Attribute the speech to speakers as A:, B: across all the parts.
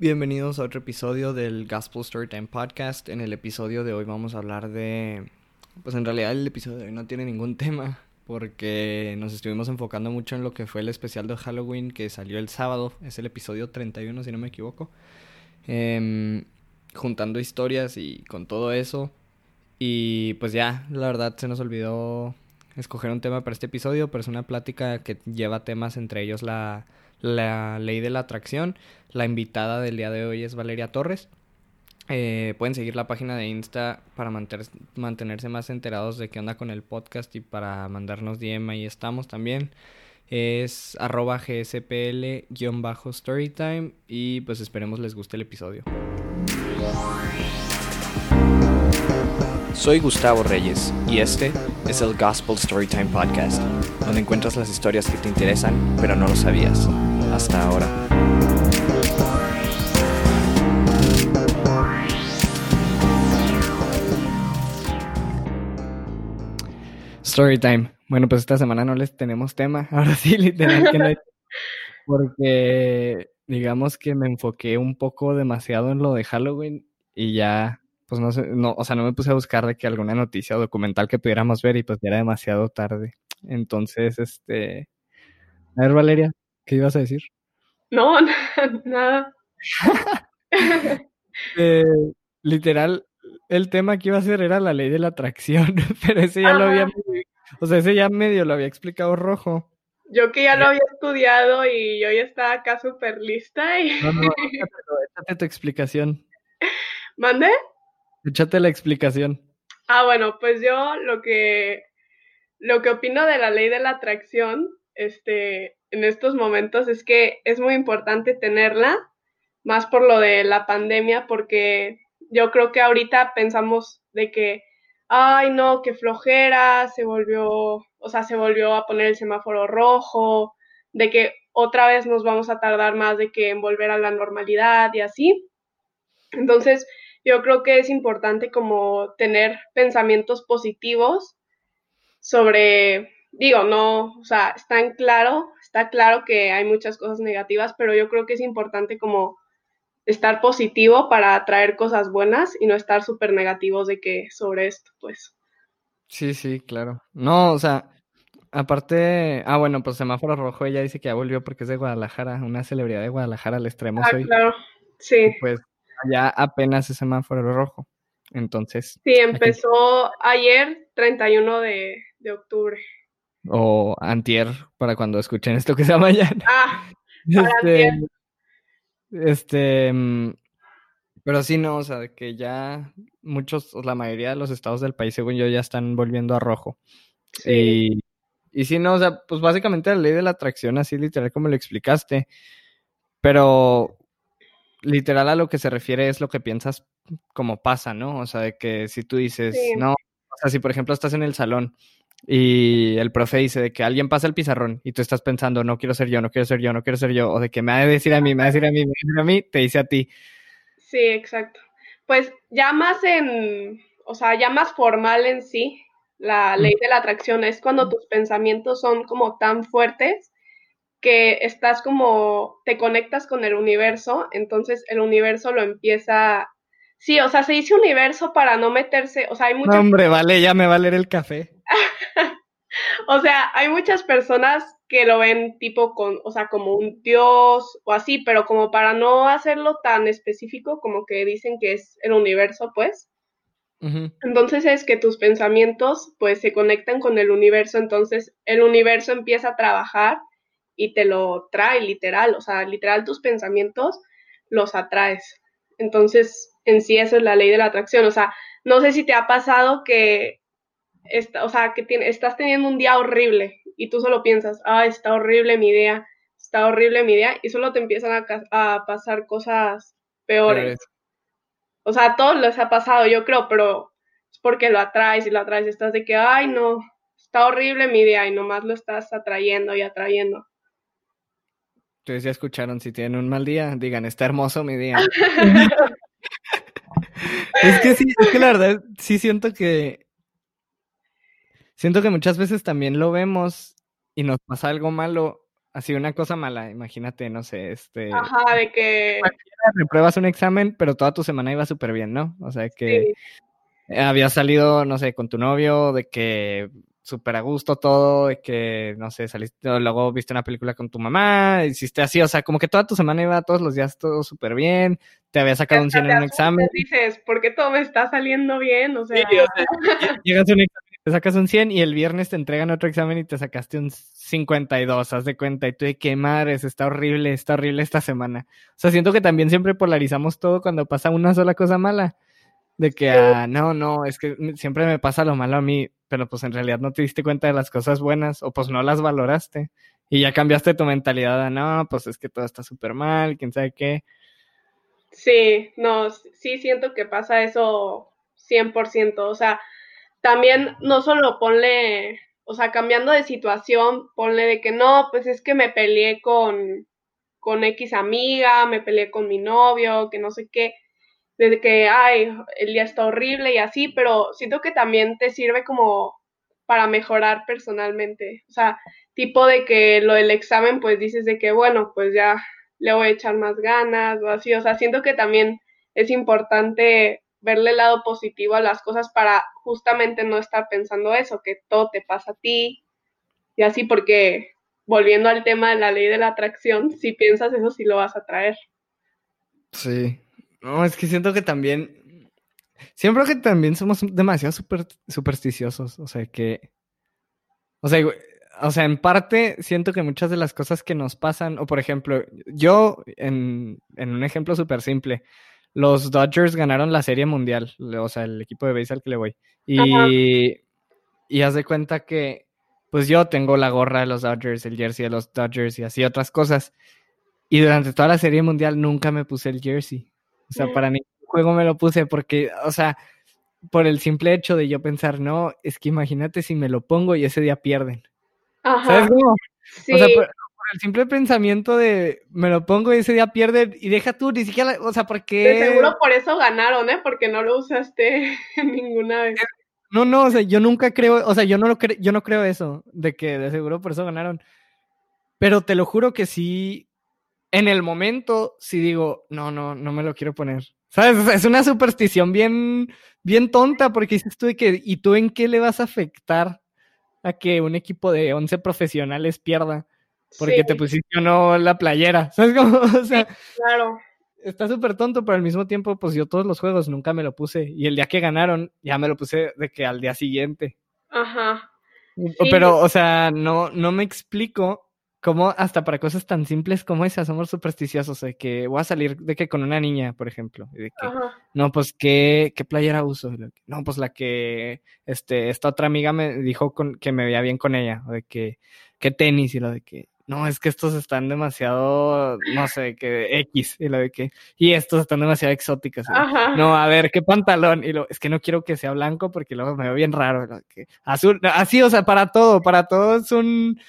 A: Bienvenidos a otro episodio del Gospel Storytime Podcast. En el episodio de hoy vamos a hablar de... Pues en realidad el episodio de hoy no tiene ningún tema porque nos estuvimos enfocando mucho en lo que fue el especial de Halloween que salió el sábado. Es el episodio 31 si no me equivoco. Em, juntando historias y con todo eso. Y pues ya, la verdad se nos olvidó escoger un tema para este episodio, pero es una plática que lleva temas entre ellos la la ley de la atracción. La invitada del día de hoy es Valeria Torres. Eh, pueden seguir la página de Insta para mantenerse más enterados de qué onda con el podcast y para mandarnos DM ahí estamos también. Es arroba gspl-storytime y pues esperemos les guste el episodio. Soy Gustavo Reyes y este es el Gospel Storytime Podcast, donde encuentras las historias que te interesan pero no lo sabías hasta ahora. Storytime. Bueno, pues esta semana no les tenemos tema. Ahora sí, literal que no. Porque digamos que me enfoqué un poco demasiado en lo de Halloween y ya, pues no sé, no, o sea, no me puse a buscar de que alguna noticia o documental que pudiéramos ver y pues ya era demasiado tarde. Entonces, este... A ver, Valeria, ¿qué ibas a decir?
B: No, nada.
A: Eh, literal, el tema que iba a ser era la ley de la atracción, pero ese ya lo había, o sea, ese ya medio lo había explicado Rojo.
B: Yo que ya lo había estudiado y yo ya estaba acá súper lista y... No, no,
A: échate tu explicación.
B: ¿Mande?
A: Échate la explicación.
B: Ah, bueno, pues yo lo que, lo que opino de la ley de la atracción, este, en estos momentos es que es muy importante tenerla, más por lo de la pandemia, porque yo creo que ahorita pensamos de que, ay, no, qué flojera, se volvió, o sea, se volvió a poner el semáforo rojo, de que otra vez nos vamos a tardar más de que volver a la normalidad y así. Entonces, yo creo que es importante como tener pensamientos positivos sobre digo, no, o sea, está en claro, está claro que hay muchas cosas negativas, pero yo creo que es importante como estar positivo para atraer cosas buenas y no estar súper negativos de que sobre esto, pues.
A: Sí, sí, claro. No, o sea, aparte, ah, bueno, pues semáforo rojo, ella dice que ya volvió porque es de Guadalajara, una celebridad de Guadalajara, le extremo
B: ah, Claro, sí.
A: pues allá apenas es semáforo rojo. Entonces.
B: Sí, empezó ayer, 31 de, de octubre
A: o antier para cuando escuchen esto que sea mañana.
B: Ah,
A: este, este, mm, pero sí, no, o sea, que ya muchos, la mayoría de los estados del país, según yo, ya están volviendo a rojo. Y, y sí, no, o sea, pues básicamente la ley de la atracción, así literal como lo explicaste, pero literal a lo que se refiere es lo que piensas como pasa, ¿no? O sea, de que si tú dices, no, o sea, si por ejemplo estás en el salón y el profe dice de que alguien pasa el pizarrón y tú estás pensando, no quiero ser yo, no quiero ser yo, no quiero ser yo, o de que me va a decir a mí, me va a decir a mí, me va a decir a mí, te dice a ti.
B: Sí, exacto. Pues ya más en, o sea, ya más formal en sí, la ley de la atracción es cuando tus pensamientos son como tan fuertes que estás como, te conectas con el universo, entonces el universo lo empieza Sí, o sea, se dice universo para no meterse, o sea, hay muchas...
A: hombre, vale, ya me va a leer el café.
B: o sea, hay muchas personas que lo ven tipo con, o sea, como un dios o así, pero como para no hacerlo tan específico, como que dicen que es el universo, pues. Entonces es que tus pensamientos, pues, se conectan con el universo, entonces el universo empieza a trabajar y te lo trae literal, o sea, literal tus pensamientos los atraes. Entonces, en sí eso es la ley de la atracción. O sea, no sé si te ha pasado que, está, o sea, que estás teniendo un día horrible y tú solo piensas, ah, está horrible mi idea, está horrible mi idea, y solo te empiezan a, pasar cosas peores. O sea, a todos les ha pasado, yo creo, pero es porque lo atraes y lo atraes, estás de que, ay, no, está horrible mi idea y nomás lo estás atrayendo y atrayendo.
A: Ustedes ya escucharon, si tienen un mal día, digan, está hermoso mi día. es que sí, es que la verdad sí siento que siento que muchas veces también lo vemos y nos pasa algo malo así una cosa mala, imagínate, no sé, este...
B: Ajá, de que...
A: Repruebas un examen, pero toda tu semana iba súper bien, ¿no? O sea, que había salido, no sé, con tu novio, de que súper a gusto todo, de que, no sé, saliste, luego viste una película con tu mamá, hiciste así, o sea, como que toda tu semana iba todos los días todo súper bien, te había sacado un 100 en un examen.
B: dices, ¿por qué todo me está saliendo bien? O sea,
A: llegas a un examen, te sacas un 100 y el viernes te entregan otro examen y te sacaste un 52, haz de cuenta, y tú de qué madres, está horrible, está horrible esta semana. O sea, siento que también siempre polarizamos todo cuando pasa una sola cosa mala. De que, ah, no, no, es que siempre me pasa lo malo a mí, pero pues en realidad no te diste cuenta de las cosas buenas o pues no las valoraste. Y ya cambiaste tu mentalidad a, no, pues es que todo está súper mal, quién sabe qué.
B: Sí, no, sí siento que pasa eso 100%. O sea, también no solo ponle, o sea, cambiando de situación, ponle de que no, pues es que me peleé con, con X amiga, me peleé con mi novio, que no sé qué de que, ay, el día está horrible y así, pero siento que también te sirve como para mejorar personalmente. O sea, tipo de que lo del examen, pues dices de que, bueno, pues ya le voy a echar más ganas o así. O sea, siento que también es importante verle el lado positivo a las cosas para justamente no estar pensando eso, que todo te pasa a ti y así, porque volviendo al tema de la ley de la atracción, si piensas eso, sí lo vas a traer.
A: Sí, no, es que siento que también. Siempre que también somos demasiado super, supersticiosos. O sea que. O sea, o sea, en parte siento que muchas de las cosas que nos pasan, o por ejemplo, yo, en, en un ejemplo súper simple, los Dodgers ganaron la Serie Mundial, o sea, el equipo de béisbol que le voy. Y, y haz de cuenta que, pues yo tengo la gorra de los Dodgers, el jersey de los Dodgers y así otras cosas. Y durante toda la Serie Mundial nunca me puse el jersey. O sea, para ningún juego me lo puse porque, o sea, por el simple hecho de yo pensar, no, es que imagínate si me lo pongo y ese día pierden. Ajá. ¿Sabes cómo? Sí. O sea, por, el simple pensamiento de me lo pongo y ese día pierden y deja tú, ni siquiera, o sea, porque...
B: De seguro por eso ganaron, ¿eh? Porque no lo usaste ninguna vez.
A: No, no, o sea, yo nunca creo, o sea, yo no lo creo, yo no creo eso, de que de seguro por eso ganaron. Pero te lo juro que sí, en el momento sí digo, no, no, no me lo quiero poner. ¿Sabes? Es una superstición bien, bien tonta porque dices tú de que, ¿y tú en qué le vas a afectar a que un equipo de 11 profesionales pierda? Porque te pusiste o no la playera. ¿Sabes cómo? O sea,
B: claro.
A: Está súper tonto, pero al mismo tiempo, pues yo todos los juegos nunca me lo puse. Y el día que ganaron, ya me lo puse de que al día siguiente.
B: Ajá.
A: Pero, o sea, no, no me explico como hasta para cosas tan simples como esas somos supersticiosos, de que voy a salir de que con una niña, por ejemplo, y de que, no, pues, ¿qué, ¿qué playera uso? No, pues la que, este, esta otra amiga me dijo con, que me veía bien con ella, o de que, ¿qué tenis? Y lo de que, no, es que estos están demasiado, no sé, que X, y lo de que, y estos están demasiado exóticos. No, a ver, ¿qué pantalón? Y lo, es que no quiero que sea blanco porque luego me veo bien raro. que, azul, así, o sea, para todo, para todo es un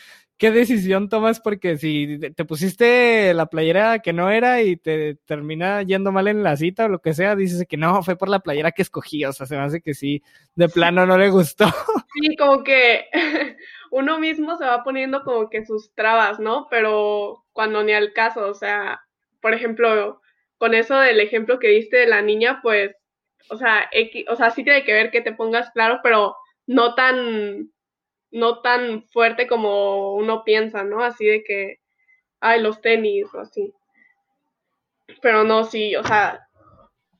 A: qué decisión tomas porque si te pusiste la playera que no era y te termina yendo mal en la cita o lo que sea, dices que no, fue por la playera que escogí, o sea, se me hace que sí, de plano no le gustó.
B: Sí, como que uno mismo se va poniendo como que sus trabas, ¿no? Pero cuando ni al caso, o sea, por ejemplo, con eso del ejemplo que diste de la niña, pues, o sea, o sea, sí tiene que ver que te pongas claro, pero no tan no tan fuerte como uno piensa, ¿no? Así de que, ay, los tenis o así. Pero no, sí, o sea,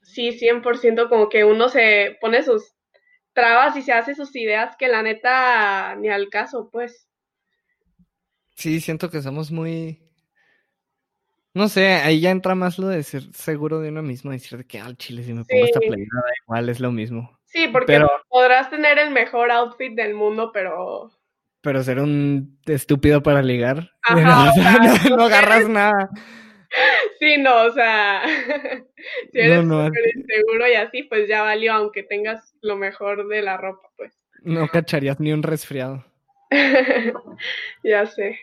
B: sí, 100% como que uno se pone sus trabas y se hace sus ideas que la neta ni al caso, pues.
A: Sí, siento que somos muy... No sé, ahí ya entra más lo de ser seguro de uno mismo, decir que al chile si me pongo esta playera igual es lo mismo.
B: Sí, porque podrás tener el mejor outfit del mundo, pero...
A: Pero ser un estúpido para ligar. no, agarras nada.
B: Sí, no, o sea, si eres súper inseguro y así, pues ya valió, aunque tengas lo mejor de la ropa, pues.
A: No cacharías ni un resfriado.
B: ya sé.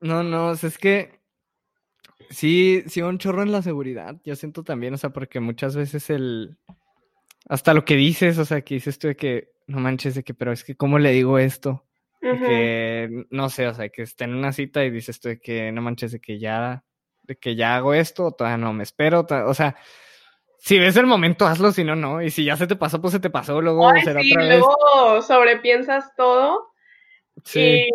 A: No, no, es que sí, sí, un chorro en la seguridad. Yo siento también, o sea, porque muchas veces el, hasta lo que dices, o sea, que dices tú de que, no manches, de que, pero es que, ¿cómo le digo esto? Que, no sé, o sea, que esté en una cita y dices tú de que no manches, de que ya, de que ya hago esto, todavía no me espero, o sea, si ves el momento, hazlo, si no, no. Y si ya se te pasó, pues se te pasó, luego será
B: sí, luego sobrepiensas todo. Sí.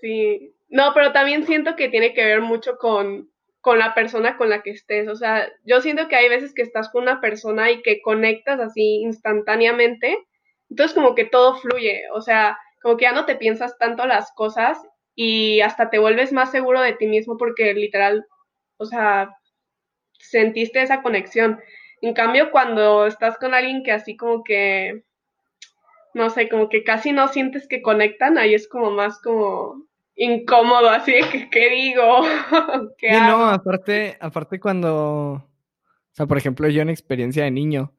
B: sí. No, pero también siento que tiene que ver mucho con, con la persona con la que estés. O sea, yo siento que hay veces que estás con una persona y que conectas así instantáneamente. Entonces como que todo fluye. O sea, como que ya no te piensas tanto las cosas y hasta te vuelves más seguro de ti mismo porque literal, o sea, sentiste esa conexión. En cambio, cuando estás con alguien que así como que, no sé, como que casi no sientes que conectan, ahí es como más como incómodo, así de que, ¿qué digo?
A: ¿Qué no, aparte, aparte cuando, o sea, por ejemplo, yo en experiencia de niño,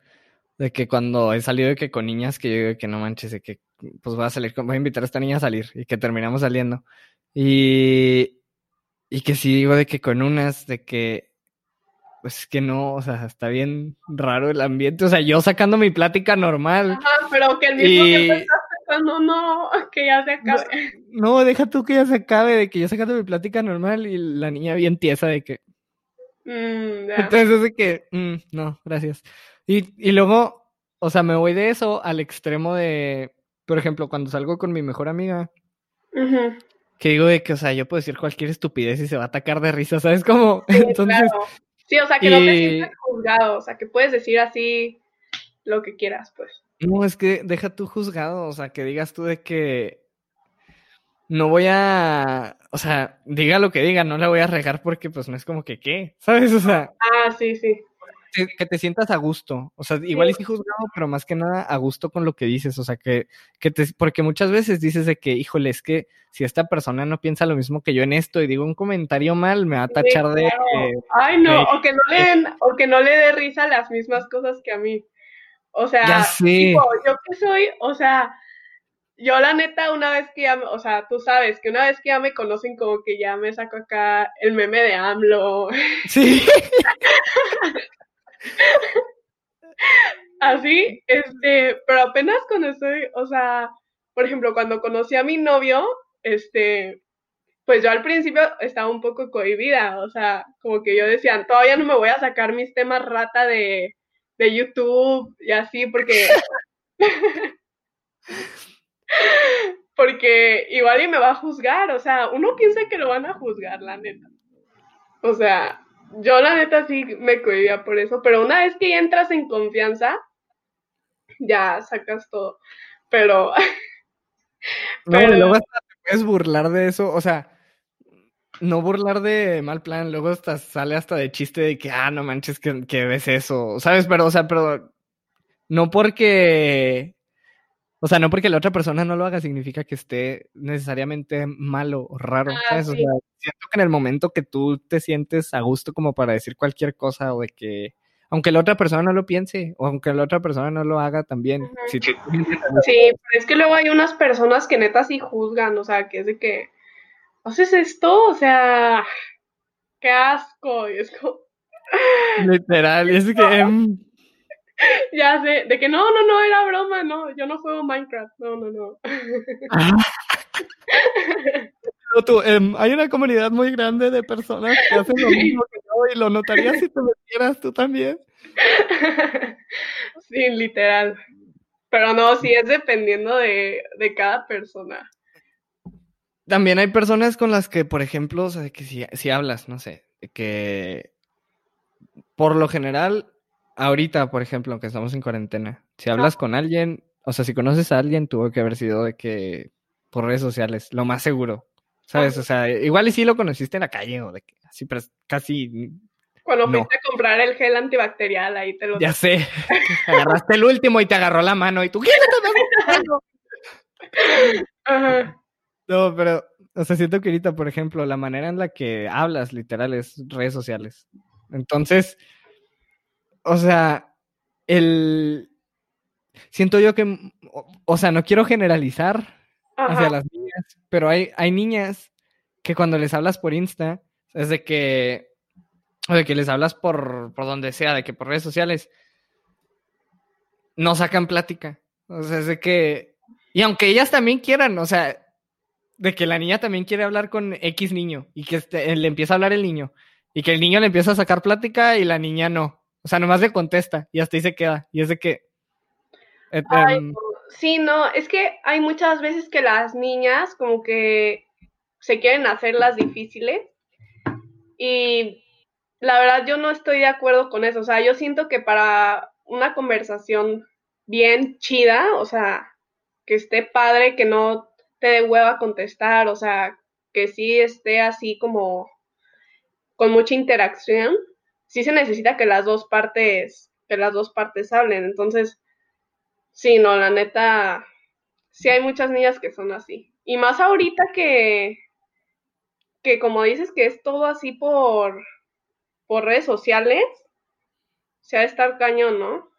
A: de que cuando he salido de que con niñas que yo digo que no manches, de que pues voy a salir, voy a invitar a esta niña a salir y que terminamos saliendo. Y, y que si digo de que con unas, de que pues es que no, o sea, está bien raro el ambiente. O sea, yo sacando mi plática normal.
B: Ajá, pero que el mismo tiempo estás pensando, no, que ya se acabe.
A: No, deja tú que ya se acabe, de que yo sacando mi plática normal y la niña bien tiesa de que. Mm, Entonces es de que, mm, no, gracias. Y, y luego, o sea, me voy de eso al extremo de, por ejemplo, cuando salgo con mi mejor amiga. Que digo de que, o sea, yo puedo decir cualquier estupidez y se va a atacar de risa, ¿sabes? Como, entonces,
B: Sí, o sea, que no te sientas juzgado, o sea, que puedes decir así lo que quieras, pues.
A: No, es que deja tú juzgado, o sea, que digas tú de que no voy a, o sea, diga lo que diga, no la voy a regar porque pues no es como que qué, ¿sabes? O sea.
B: Ah, sí, sí
A: que te sientas a gusto. O sea, igual es juzgado, pero más que nada a gusto con lo que dices. O sea, que, que te, porque muchas veces dices de que, híjole, es que si esta persona no piensa lo mismo que yo en esto y digo un comentario mal, me va a tachar de.
B: Ay, no, o que no le den, o que no le dé risa las mismas cosas que a mí. O sea, yo que soy, o sea, yo la neta, una vez que ya, o sea, tú sabes que una vez que ya me conocen, como que ya me saco acá el meme de AMLO. Sí. Así, este, pero apenas cuando estoy, o sea, por ejemplo, cuando conocí a mi novio, este, pues yo al principio estaba un poco cohibida, o sea, como que yo decía, todavía no me voy a sacar mis temas rata de, de YouTube y así, porque... porque igual y me va a juzgar, o sea, uno piensa que lo van a juzgar, la neta. O sea, yo la neta sí me cohibía por eso, pero una vez que entras en confianza, ya sacas todo. Pero...
A: No, luego hasta te puedes burlar de eso, o sea, no burlar de mal plan, luego hasta sale hasta de chiste de que, ah, no manches que, que ves eso, ¿sabes? Pero, o sea, pero no porque o sea, no porque la otra persona no lo haga significa que esté necesariamente malo o raro, ah, ¿sabes? O sea, siento que en el momento que tú te sientes a gusto como para decir cualquier cosa o de que, aunque la otra persona no lo piense o aunque la otra persona no lo haga también.
B: Sí, pero es que luego hay unas personas que neta sí juzgan, o sea, que es de que, ¿haces esto? O sea, qué asco, y es como...
A: Literal, es que... Em,
B: ya sé, de que no, no, no, era broma, no, yo no juego Minecraft, no, no, no.
A: Tú, em, hay una comunidad muy grande de personas que hacen lo mismo que yo y lo notarías si te metieras tú también.
B: Sí, literal. Pero no, sí es dependiendo de, de cada persona.
A: También hay personas con las que, por ejemplo, o sea, que si, si hablas, no sé, que por lo general ahorita, por ejemplo, aunque estamos en cuarentena, si hablas con alguien, o sea, si conoces a alguien, tuvo que haber sido de que por redes sociales, lo más seguro. ¿Sabes? O sea, igual y sí lo conociste en la calle o de que así, pero casi.
B: Cuando fuiste a comprar el gel antibacterial, ahí te lo.
A: Ya sé. Agarraste el último y te agarró la mano y tú, ¿qué Ajá. No, pero, o sea, siento que ahorita, por ejemplo, la manera en la que hablas, literal, es redes sociales. Entonces, o sea, el... Siento yo que, o sea, no quiero generalizar hacia las niñas, pero hay, hay niñas que cuando les hablas por Insta, es de que, o de que les hablas por, por donde sea, de que por redes sociales, no sacan plática. O sea, es de que, y aunque ellas también quieran, o sea, de que la niña también quiere hablar con X niño y que este, le empieza a hablar el niño y que el niño le empieza a sacar plática y la niña no. O sea, nomás le contesta y hasta ahí se queda. Y es de que...
B: Eh, em, sí, no, es que hay muchas veces que las niñas como que se quieren hacer las difíciles y la verdad yo no estoy de acuerdo con eso. O sea, yo siento que para una conversación bien chida, o sea, que esté padre, que no te dé hueva contestar, o sea, que sí esté así como con mucha interacción, sí se necesita que las dos partes, que las dos partes hablen. Entonces, sí, no, la neta, sí hay muchas niñas que son así. Y más ahorita que, que como dices que es todo así por, por redes sociales, se ha de estar cañón, ¿no?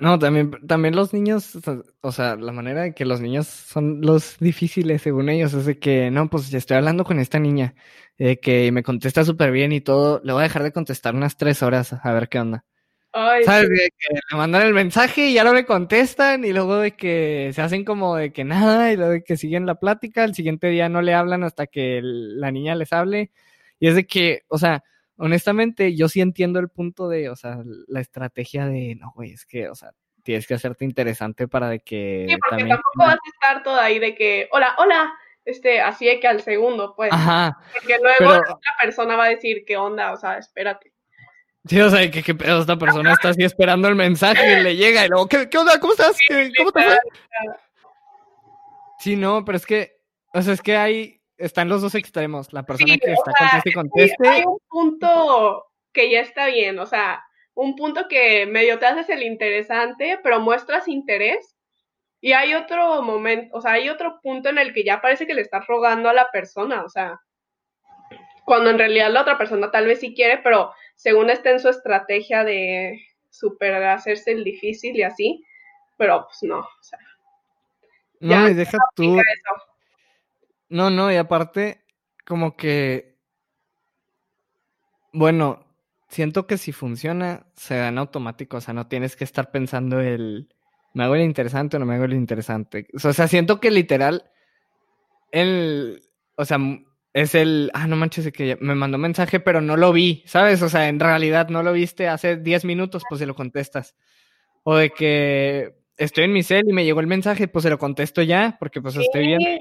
A: No, también, también los niños, o sea, la manera de que los niños son los difíciles según ellos es de que, no, pues ya estoy hablando con esta niña, eh, que me contesta súper bien y todo, le voy a dejar de contestar unas tres horas a ver qué onda. ¿Sabes? De que le mandan el mensaje y ya no le contestan y luego de que se hacen como de que nada y luego de que siguen la plática, el siguiente día no le hablan hasta que la niña les hable y es de que, o sea, honestamente, yo sí entiendo el punto de, o sea, la estrategia de, no, güey, es que, o sea, tienes que hacerte interesante para de que...
B: Sí, porque tampoco vas a estar todo ahí de que, hola, hola, este, así de que al segundo, pues. Ajá. Porque luego la otra persona va a decir, ¿qué onda? O sea, espérate.
A: Sí, o sea, que, que esta persona está así esperando el mensaje y le llega y luego, ¿qué, qué onda? ¿Cómo estás? ¿Cómo te fue? Sí, no, pero es que, o sea, es que hay, están los dos extremos. La persona que está conteste y conteste.
B: Hay un punto que ya está bien, o sea, un punto que medio te haces el interesante, pero muestras interés. Y hay otro momento, o sea, hay otro punto en el que ya parece que le estás rogando a la persona, o sea, cuando en realidad la otra persona tal vez sí quiere, pero según está en su estrategia de super hacerse el difícil y así, pero pues no, o sea.
A: No, y deja tú. No, no, y aparte, como que. Bueno, siento que si funciona, se da en automático. O sea, no tienes que estar pensando el. ¿Me hago el interesante o no me hago el interesante? O sea, siento que literal. El. O sea, es el. Ah, no manches, que me mandó mensaje, pero no lo vi, ¿sabes? O sea, en realidad no lo viste hace 10 minutos, pues se lo contestas. O de que estoy en mi cel y me llegó el mensaje, pues se lo contesto ya, porque pues estoy bien.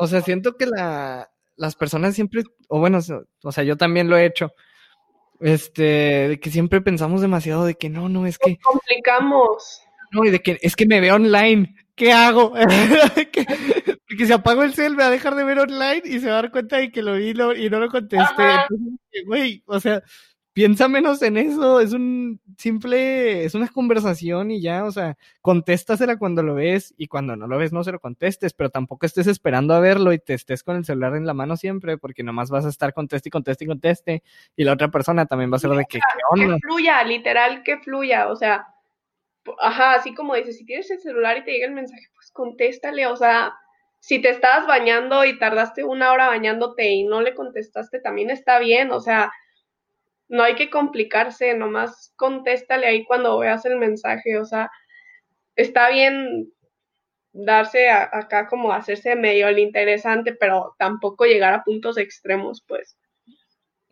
A: O sea, siento que la, las personas siempre, o bueno, o sea, yo también lo he hecho, este, de que siempre pensamos demasiado de que no, no, es que...
B: complicamos.
A: No, y de que es que me veo online, ¿qué hago? que, que si apago el cel me va a dejar de ver online y se va a dar cuenta de que lo vi y no lo contesté. Güey, o sea, piensa menos en eso, es un simple, es una conversación y ya, o sea, contéstasela cuando lo ves y cuando no lo ves no se lo contestes, pero tampoco estés esperando a verlo y te estés con el celular en la mano siempre, porque nomás vas a estar conteste y conteste y conteste y la otra persona también va a ser de que,
B: Que fluya, literal, que fluya, o sea, ajá, así como dices, si tienes el celular y te llega el mensaje, pues contéstale, o sea, si te estabas bañando y tardaste una hora bañándote y no le contestaste, también está bien, o sea, no hay que complicarse, nomás contéstale ahí cuando veas el mensaje, o sea, está bien darse acá como hacerse medio el interesante, pero tampoco llegar a puntos extremos, pues.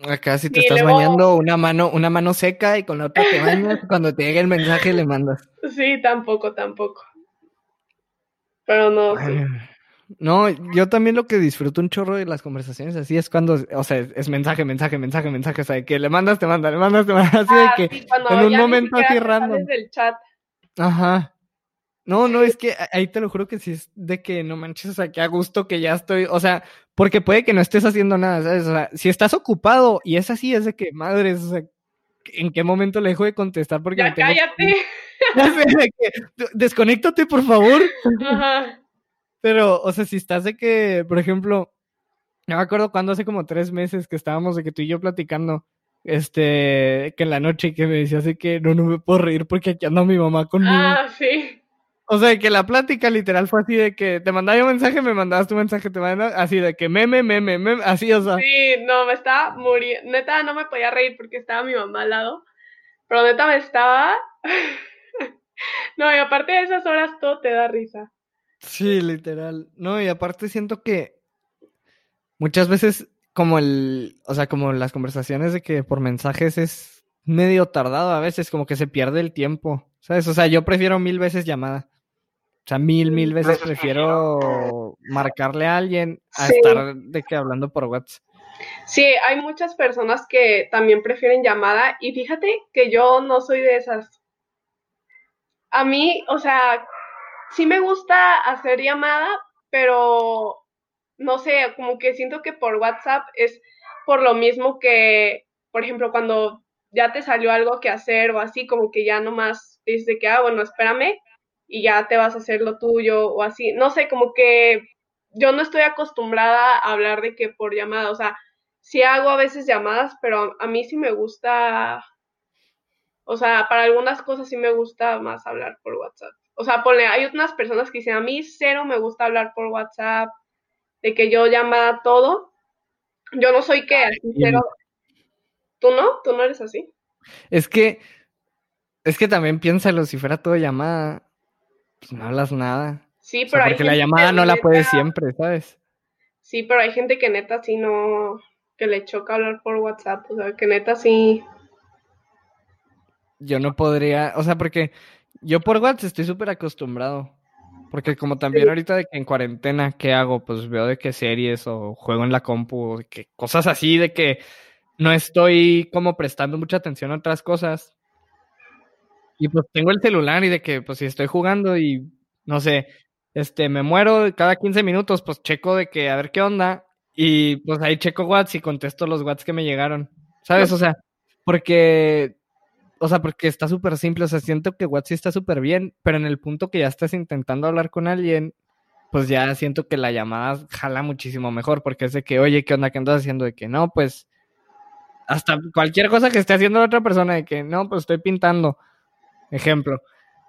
A: Acá si te estás bañando una mano, una mano seca y con la otra te bañas, cuando te llegue el mensaje le mandas.
B: Sí, tampoco, tampoco. Pero no.
A: No, yo también lo que disfruto un chorro de las conversaciones así es cuando, o sea, es mensaje, mensaje, mensaje, mensaje, o sea, que le mandas, te manda, le mandas, te manda, así de ah, que en un momento así random.
B: chat.
A: Ajá. No, no, es que ahí te lo juro que sí es de que no manches, o sea, que a gusto que ya estoy, o sea, porque puede que no estés haciendo nada, ¿sabes? O sea, si estás ocupado y es así, es de que, madres, o sea, ¿en qué momento le dejo de contestar? Porque
B: ya, cállate.
A: desconéctate, por favor. Ajá. Pero, o sea, si estás de que, por ejemplo, no me acuerdo cuando hace como tres meses que estábamos de que tú y yo platicando, este, que en la noche que me decías de que no, no me puedo reír porque aquí anda mi mamá conmigo.
B: Ah, sí.
A: O sea, que la plática literal fue así de que te mandaba un mensaje, me mandabas tu mensaje, te mandaba así de que meme, meme, meme, así, o sea.
B: Sí, no, me estaba muriendo. Neta, no me podía reír porque estaba mi mamá al lado. Pero neta me estaba. no, y aparte de esas horas todo te da risa.
A: Sí, literal. No, y aparte siento que muchas veces como el, o sea, como las conversaciones de que por mensajes es medio tardado a veces, como que se pierde el tiempo, ¿sabes? O sea, yo prefiero mil veces llamada. O sea, mil, mil veces prefiero marcarle a alguien a estar de que hablando por WhatsApp.
B: Sí, hay muchas personas que también prefieren llamada y fíjate que yo no soy de esas. A mí, o sea, sí me gusta hacer llamada, pero no sé, como que siento que por WhatsApp es por lo mismo que, por ejemplo, cuando ya te salió algo que hacer o así, como que ya nomás dices que, ah, bueno, espérame y ya te vas a hacer lo tuyo o así. No sé, como que yo no estoy acostumbrada a hablar de que por llamada, o sea, sí hago a veces llamadas, pero a mí sí me gusta, o sea, para algunas cosas sí me gusta más hablar por WhatsApp. O sea, ponle, hay unas personas que dicen, a mí cero me gusta hablar por WhatsApp, de que yo llama todo. Yo no soy que cero. ¿Tú no? ¿Tú no eres así?
A: Es que, es que también piénsalo, si fuera todo llamada, pues no hablas nada.
B: Sí, pero
A: Porque la llamada no la puedes siempre, ¿sabes?
B: Sí, pero hay gente que neta sí no, que le choca hablar por WhatsApp, o sea, que neta sí.
A: Yo no podría, o sea, porque yo por WhatsApp estoy súper acostumbrado. Porque como también ahorita de que en cuarentena, ¿qué hago? Pues veo de qué series o juego en la compu, de que cosas así, de que no estoy como prestando mucha atención a otras cosas. Y pues tengo el celular y de que pues si estoy jugando y no sé, este, me muero cada 15 minutos, pues checo de que a ver qué onda y pues ahí checo WhatsApp y contesto los WhatsApp que me llegaron. ¿Sabes? O sea, porque o sea, porque está súper simple, o sea, siento que WhatsApp está súper bien, pero en el punto que ya estás intentando hablar con alguien, pues ya siento que la llamada jala muchísimo mejor, porque es de que, oye, ¿qué onda? ¿Qué andas haciendo? De que no, pues, hasta cualquier cosa que esté haciendo la otra persona, de que no, pues estoy pintando, ejemplo,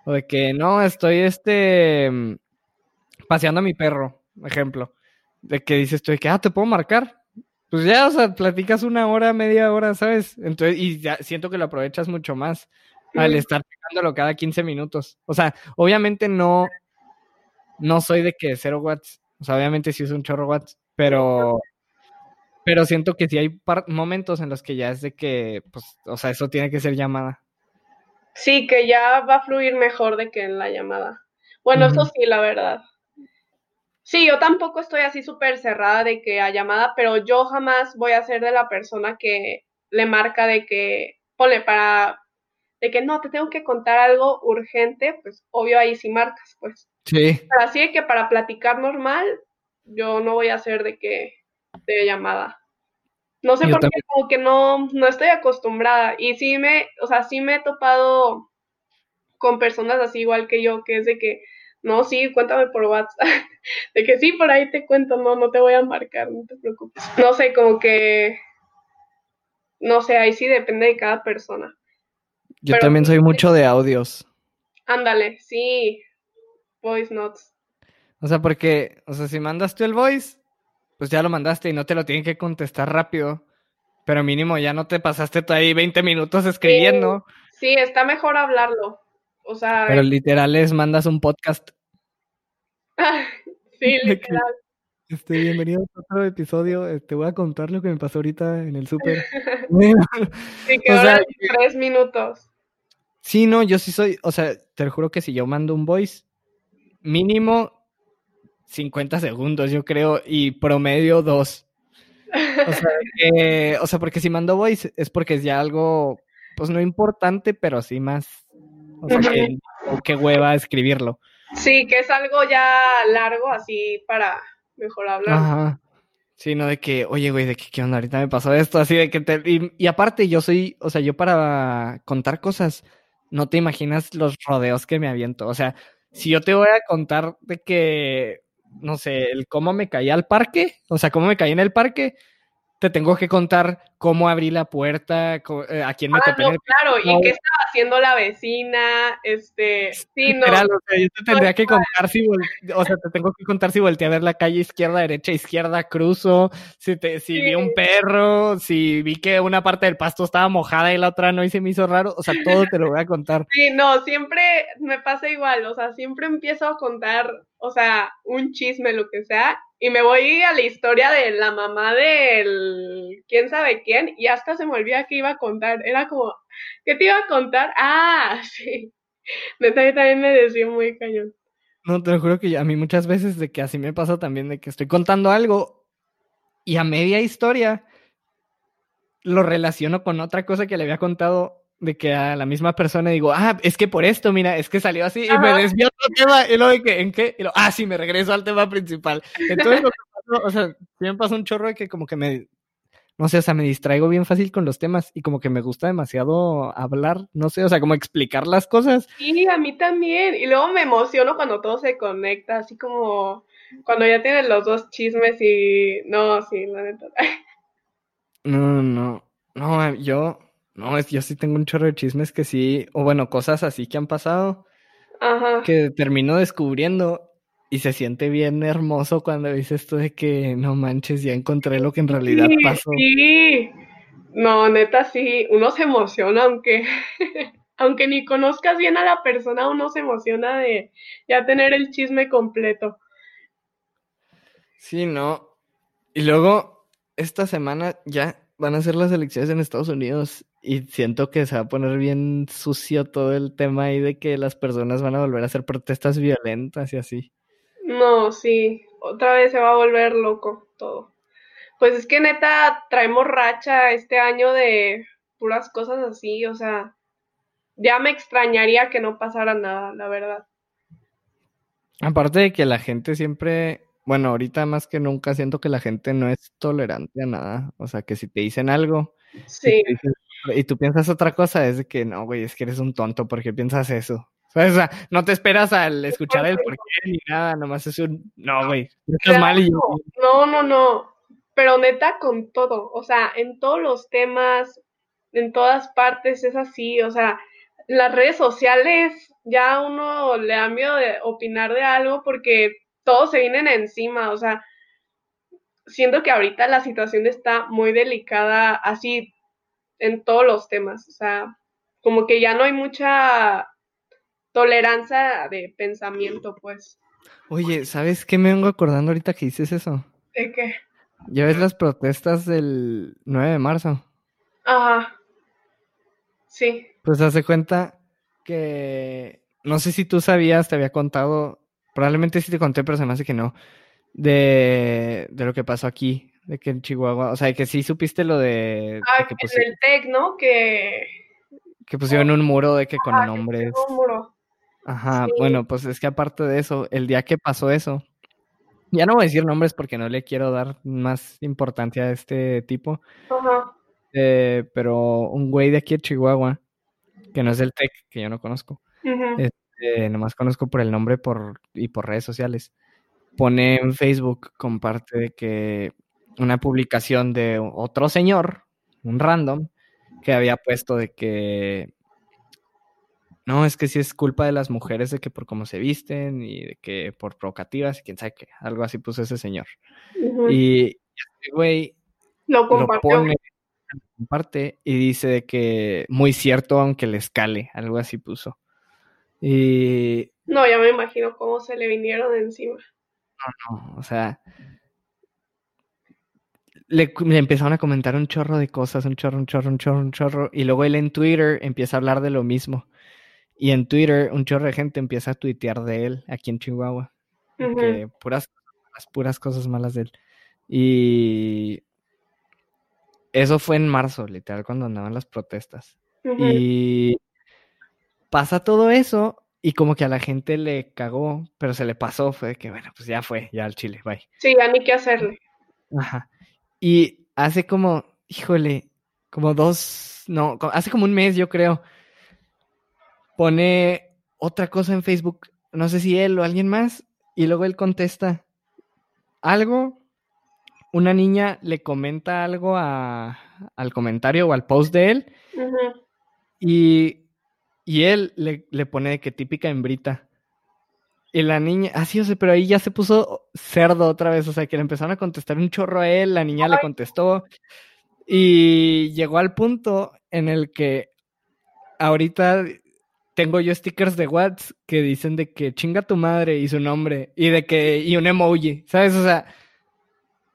A: o de que no, estoy, este, paseando a mi perro, ejemplo, de que dices tú, de que, ah, ¿te puedo marcar? Pues ya, o sea, platicas una hora, media hora, ¿sabes? Entonces, y ya siento que lo aprovechas mucho más al estar pegándolo cada 15 minutos. O sea, obviamente no, no soy de que cero watts. O sea, obviamente sí es un chorro watts, pero, pero siento que sí hay momentos en los que ya es de que, pues, o sea, eso tiene que ser llamada.
B: Sí, que ya va a fluir mejor de que en la llamada. Bueno, eso sí, la verdad. Sí, yo tampoco estoy así súper cerrada de que a llamada, pero yo jamás voy a ser de la persona que le marca de que, ponle para, de que no, te tengo que contar algo urgente, pues obvio ahí sí marcas, pues.
A: Sí.
B: Pero así de que para platicar normal, yo no voy a hacer de que, de llamada. No sé por qué, como que no, no estoy acostumbrada. Y sí me, o sea, sí me he topado con personas así igual que yo, que es de que, no, sí, cuéntame por WhatsApp. De que sí, por ahí te cuento, no, no te voy a marcar, no te preocupes. No sé, como que, no sé, ahí sí depende de cada persona.
A: Yo también soy mucho de audios.
B: Ándale, sí, voice notes.
A: O sea, porque, o sea, si mandas tú el voice, pues ya lo mandaste y no te lo tienen que contestar rápido. Pero mínimo ya no te pasaste tú ahí 20 minutos escribiendo.
B: sí está mejor hablarlo. O sea.
A: Pero literal es mandas un podcast.
B: sí, literal.
A: Este, bienvenido a otro episodio. Te este, voy a contar lo que me pasó ahorita en el súper.
B: sí, que ahora tres minutos.
A: Sí, no, yo sí soy, o sea, te juro que si yo mando un voice, mínimo 50 segundos, yo creo, y promedio dos. O sea, o sea, porque si mando voice es porque es ya algo, pues no importante, pero sí más o sea, que, qué hueva escribirlo.
B: Sí, que es algo ya largo, así para mejor hablar. Ajá.
A: Sí, no de que, oye, güey, de que qué onda, ahorita me pasó esto, así de que te... Y, aparte, yo soy, o sea, yo para contar cosas, no te imaginas los rodeos que me aviento. O sea, si yo te voy a contar de que, no sé, el cómo me caí al parque, o sea, cómo me caí en el parque, te tengo que contar cómo abrí la puerta, eh, a quién me
B: ah, no, claro, y qué estaba haciendo la vecina, este, sí, no.
A: yo te tendría que contar si, o sea, te tengo que contar si volteé a ver la calle izquierda, derecha, izquierda, cruzo, si, te, si vi un perro, si vi que una parte del pasto estaba mojada y la otra no y se me hizo raro, o sea, todo te lo voy a contar.
B: Sí, no, siempre me pasa igual, o sea, siempre empiezo a contar, o sea, un chisme, lo que sea, y me voy a la historia de la mamá del quién sabe quién y hasta se me olvida que iba a contar. Era como, ¿qué te iba a contar? Ah, sí. Neta, también me decía muy cañón.
A: No, te lo juro que a mí muchas veces de que así me pasa también de que estoy contando algo y a media historia lo relaciono con otra cosa que le había contado de que a la misma persona digo, ah, es que por esto, mira, es que salió así y me desvió otro tema y luego de que, ¿en qué? Y lo, ah, sí, me regreso al tema principal. Entonces, lo que pasó, o sea, me pasa un chorro de que como que me, no sé, o sea, me distraigo bien fácil con los temas y como que me gusta demasiado hablar, no sé, o sea, como explicar las cosas.
B: Sí, a mí también. Y luego me emociono cuando todo se conecta, así como cuando ya tienen los dos chismes y, no, sí, la neta.
A: No, no, no, yo no, es, yo sí tengo un chorro de chismes que sí, o bueno, cosas así que han pasado,
B: Ajá.
A: que termino descubriendo y se siente bien hermoso cuando dices esto de que no manches, ya encontré lo que en realidad pasó.
B: Sí, no, neta sí, uno se emociona, aunque, aunque ni conozcas bien a la persona, uno se emociona de ya tener el chisme completo.
A: Sí, no. Y luego, esta semana ya van a ser las elecciones en Estados Unidos y siento que se va a poner bien sucio todo el tema ahí de que las personas van a volver a hacer protestas violentas y así.
B: No, sí, otra vez se va a volver loco todo. Pues es que neta traemos racha este año de puras cosas así, o sea, ya me extrañaría que no pasara nada, la verdad.
A: Aparte de que la gente siempre, bueno, ahorita más que nunca siento que la gente no es tolerante a nada, o sea, que si te dicen algo,
B: sí
A: y tú piensas otra cosa, es de que no, güey, es que eres un tonto porque piensas eso. O sea, no te esperas al escuchar el por qué ni nada, nomás es un, no, güey, mal y
B: No, no, no, pero neta con todo, o sea, en todos los temas, en todas partes es así, o sea, las redes sociales ya uno le da miedo de opinar de algo porque todos se vienen encima, o sea, siento que ahorita la situación está muy delicada, así en todos los temas. O sea, como que ya no hay mucha tolerancia de pensamiento, pues.
A: Oye, ¿sabes qué me vengo acordando ahorita que dices eso?
B: ¿De qué?
A: ¿Ya ves las protestas del 9 de marzo?
B: Ajá. Sí.
A: Pues hace cuenta que no sé si tú sabías, te había contado, probablemente sí te conté, pero se me hace que no, de, de lo que pasó aquí de que en Chihuahua, o sea, que sí supiste lo de...
B: Ah, que en el TEC, ¿no? Que...
A: Que pusieron un muro de que con
B: ah,
A: nombres...
B: un muro.
A: Ajá, bueno, pues es que aparte de eso, el día que pasó eso, ya no voy a decir nombres porque no le quiero dar más importancia a este tipo.
B: Ajá.
A: Eh, pero un güey de aquí de Chihuahua, que no es del TEC, que yo no conozco, este, nomás conozco por el nombre por, y por redes sociales, pone en Facebook, comparte de que una publicación de otro señor, un random, que había puesto de que no, es que sí es culpa de las mujeres de que por cómo se visten y de que por provocativas y quién sabe qué, algo así puso ese señor. Y este güey
B: lo, pone,
A: comparte y dice de que muy cierto aunque le escale, algo así puso. Y
B: no, ya me imagino cómo se le vinieron encima.
A: No, no, o sea, le, empezaron a comentar un chorro de cosas, un chorro, un chorro, un chorro, un chorro. Y luego él en Twitter empieza a hablar de lo mismo. Y en Twitter un chorro de gente empieza a tuitear de él aquí en Chihuahua. que puras, puras cosas malas de él. Y eso fue en marzo, literal, cuando andaban las protestas. Y pasa todo eso y como que a la gente le cagó, pero se le pasó, fue que bueno, pues ya fue, ya al Chile, bye.
B: Sí, ya ni qué hacerle.
A: Ajá. Y hace como, híjole, como dos, no, hace como un mes yo creo, pone otra cosa en Facebook, no sé si él o alguien más, y luego él contesta algo una niña le comenta algo a, al comentario o al post de él y, y, él le, le, pone de que típica hembrita. Y la niña, ah, sí, o sea, pero ahí ya se puso cerdo otra vez, o sea, que le empezaron a contestar un chorro a él, la niña le contestó y llegó al punto en el que ahorita tengo yo stickers de WhatsApp que dicen de que chinga tu madre y su nombre y de que y un emoji, ¿sabes? O sea,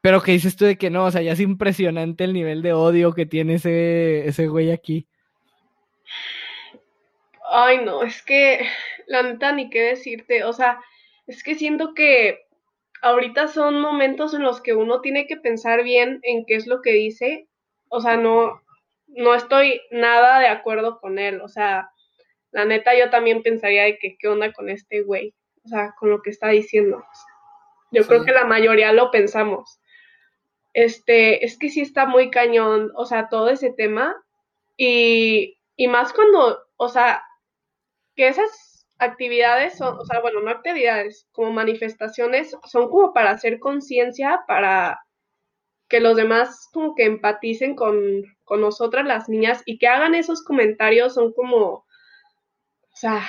A: pero que dices tú de que no, o sea, ya es impresionante el nivel de odio que tiene ese, ese güey aquí.
B: Ay, no, es que la neta ni qué decirte, o sea, es que siento que ahorita son momentos en los que uno tiene que pensar bien en qué es lo que dice, o sea, no, no estoy nada de acuerdo con él, o sea, la neta yo también pensaría de que qué onda con este güey, o sea, con lo que está diciendo. yo creo que la mayoría lo pensamos este, es que sí está muy cañón, o sea, todo ese tema. Y, y más cuando, o sea, que esas actividades son, o sea, bueno, no actividades, como manifestaciones, son como para hacer conciencia, para que los demás como que empaticen con, con nosotras las niñas y que hagan esos comentarios son como, o sea,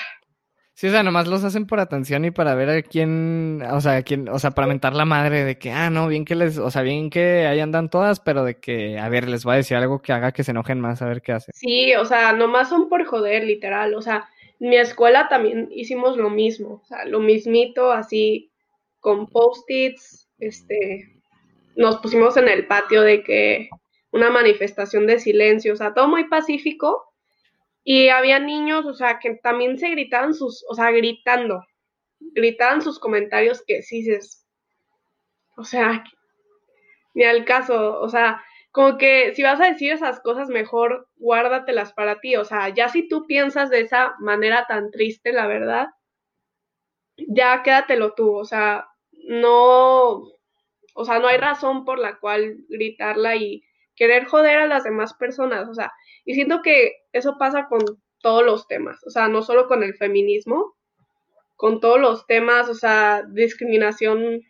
A: Sí, o sea, nomás los hacen por atención y para ver a quién, o sea, a quién, o sea, para mentar la madre de que, ah, no, bien que les, o sea, bien que ahí andan todas, pero de que, a ver, les voy a decir algo que haga que se enojen más, a ver qué hacen.
B: Sí, o sea, nomás son por joder, literal, o sea, mi escuela también hicimos lo mismo, o sea, lo mismito, así, con post-its, este, nos pusimos en el patio de que una manifestación de silencio, o sea, todo muy pacífico, y había niños, o sea, que también se gritaban sus, o sea, gritando, gritaban sus comentarios que sí dices, o sea, ni al caso, o sea, como que si vas a decir esas cosas, mejor guárdatelas para ti, o sea, ya si tú piensas de esa manera tan triste, la verdad, ya quédatelo tú, o sea, no, o sea, no hay razón por la cual gritarla y querer joder a las demás personas, o sea, y siento que eso pasa con todos los temas, o sea, no solo con el feminismo, con todos los temas, o sea, discriminación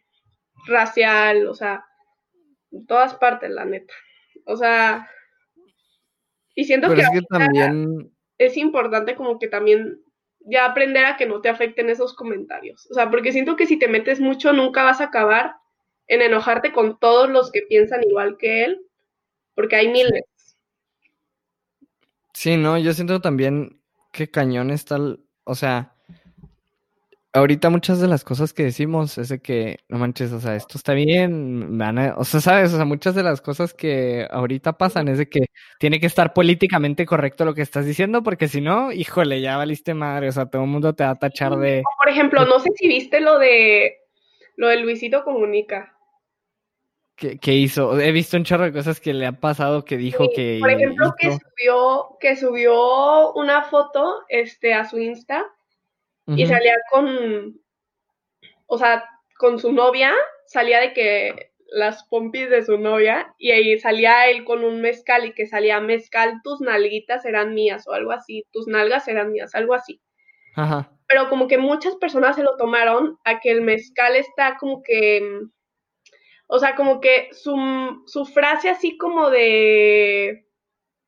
B: racial, o sea, en todas partes, la neta. O sea, y siento que, es, también... es importante como que también ya aprender a que no te afecten esos comentarios. O sea, porque siento que si te metes mucho nunca vas a acabar en enojarte con todos los que piensan igual que él, porque hay miles.
A: Sí, no, yo siento también que cañón está, o sea, ahorita muchas de las cosas que decimos es de que, no manches, o sea, esto está bien, van o sea, sabes, o sea, muchas de las cosas que ahorita pasan es de que tiene que estar políticamente correcto lo que estás diciendo, porque si no, híjole, ya valiste madre, o sea, todo el mundo te va a tachar de...
B: Por ejemplo, no sé si viste lo de, lo de Luisito Comunica
A: que, hizo. He visto un chorro de cosas que le han pasado que dijo que.
B: Por ejemplo, que subió, que subió una foto este, a su Insta y salía con. O sea, con su novia, salía de que las pompis de su novia y ahí salía él con un mezcal y que salía mezcal, tus nalguitas eran mías o algo así, tus nalgas eran mías, algo así. Ajá. Pero como que muchas personas se lo tomaron a que el mezcal está como que o sea, como que su, su frase así como de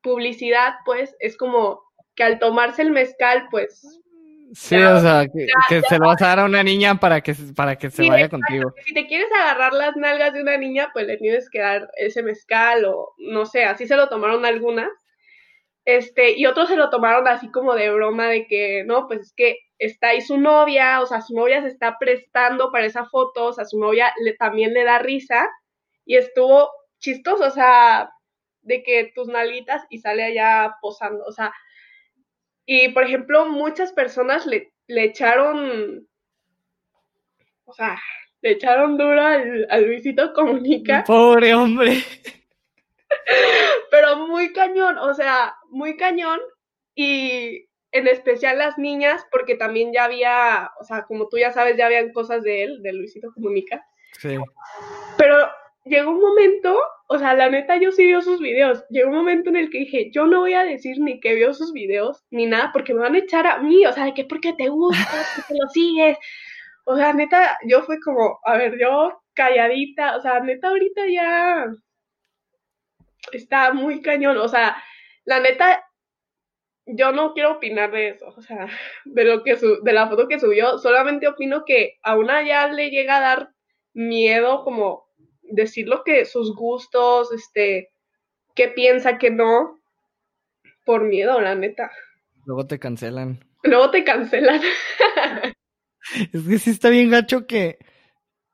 B: publicidad, pues, es como que al tomarse el mezcal, pues...
A: Sí, o sea, que, se lo vas a dar a una niña para que, para que se vaya contigo.
B: Si te quieres agarrar las nalgas de una niña, pues le tienes que dar ese mezcal o no sé, así se lo tomaron algunas. Este, y otros se lo tomaron así como de broma de que, no, pues es que está ahí su novia, o sea, su novia se está prestando para esa foto, o sea, su novia le, también le da risa y estuvo chistoso, o sea, de que tus nalguitas y sale allá posando, o sea, y por ejemplo, muchas personas le, le echaron, o sea, le echaron dura al, al Luisito Comunica.
A: Pobre hombre.
B: Pero muy cañón, o sea, muy cañón. Y en especial las niñas, porque también ya había, o sea, como tú ya sabes, ya habían cosas de él, de Luisito Comunica. Sí. Pero llegó un momento, o sea, la neta yo sí vio sus videos. Llegó un momento en el que dije, yo no voy a decir ni que vio sus videos, ni nada, porque me van a echar a mí, o sea, de que porque te gusta, porque lo sigues. O sea, neta, yo fue como, a ver, yo calladita, o sea, neta ahorita ya está muy cañón, o sea, la neta yo no quiero opinar de eso, o sea, de lo que su de la foto que subió, solamente opino que a una ya le llega a dar miedo como decir lo que sus gustos, este, qué piensa que no, por miedo, la neta.
A: Luego te cancelan.
B: Luego te cancelan.
A: es que sí está bien gacho que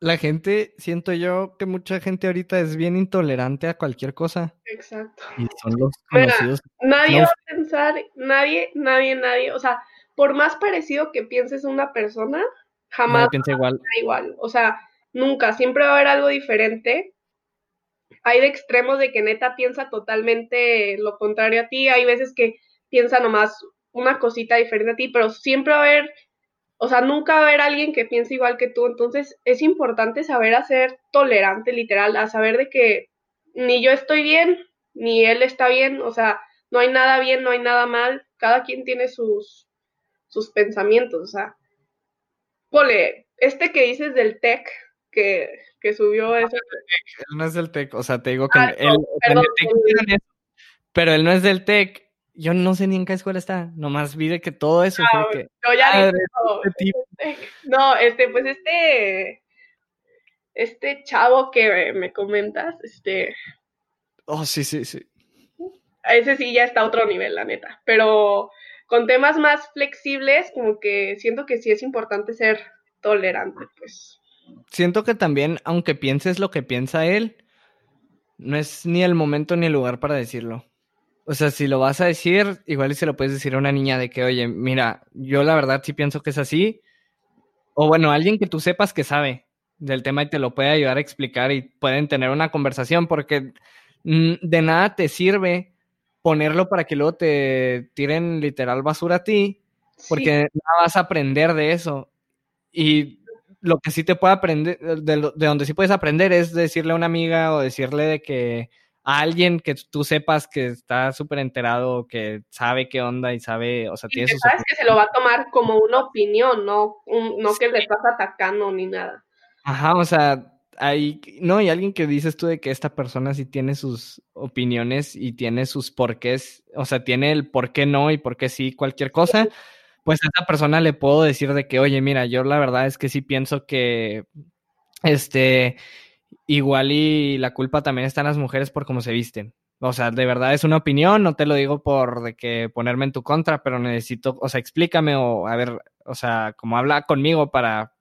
A: la gente, siento yo que mucha gente ahorita es bien intolerante a cualquier cosa.
B: Exacto.
A: Y son los conocidos.
B: nadie va a pensar, nadie, nadie, nadie, o sea, por más parecido que pienses una persona, jamás
A: piensa igual.
B: igual. O sea, nunca, siempre va a haber algo diferente. Hay de extremos de que neta piensa totalmente lo contrario a ti, hay veces que piensa nomás una cosita diferente a ti, pero siempre va a haber, o sea, nunca va a haber alguien que piense igual que tú, entonces es importante saber hacer tolerante, literal, a saber de que ni yo estoy bien, ni él está bien, o sea, no hay nada bien, no hay nada mal, cada quien tiene sus, sus pensamientos, o sea, pole, este que dices del tech, que, que subió eso.
A: Él no es del tech, o sea, te digo que ah, él, el, pero él no es del tech yo no sé ni en qué escuela está, nomás vi de que todo eso fue ah, que...
B: No, ya este no, este, pues este, este chavo que me comentas, este...
A: Oh, sí, sí, sí.
B: Ese sí ya está a otro nivel, la neta, pero con temas más flexibles, como que siento que sí es importante ser tolerante, pues.
A: Siento que también, aunque pienses lo que piensa él, no es ni el momento ni el lugar para decirlo. O sea, si lo vas a decir, igual y se lo puedes decir a una niña de que, oye, mira, yo la verdad sí pienso que es así. O bueno, alguien que tú sepas que sabe del tema y te lo puede ayudar a explicar y pueden tener una conversación porque mm, de nada te sirve ponerlo para que luego te tiren literal basura a ti, porque nada vas a aprender de eso. Y lo que sí te puede aprender, de, de donde sí puedes aprender es decirle a una amiga o decirle de que, a alguien que tú sepas que está súper enterado, que sabe qué onda y sabe, o sea,
B: tiene que sabes que se lo va a tomar como una opinión, no, no que le estás atacando ni nada.
A: Ajá, o sea, hay, no, y alguien que dices tú de que esta persona sí tiene sus opiniones y tiene sus porqués, o sea, tiene el por qué no y por qué sí cualquier cosa, pues a esa persona le puedo decir de que, oye, mira, yo la verdad es que sí pienso que, este, igual y la culpa también está en las mujeres por cómo se visten. O sea, de verdad es una opinión, no te lo digo por de que ponerme en tu contra, pero necesito, o sea, explícame o a ver, o sea, como habla conmigo para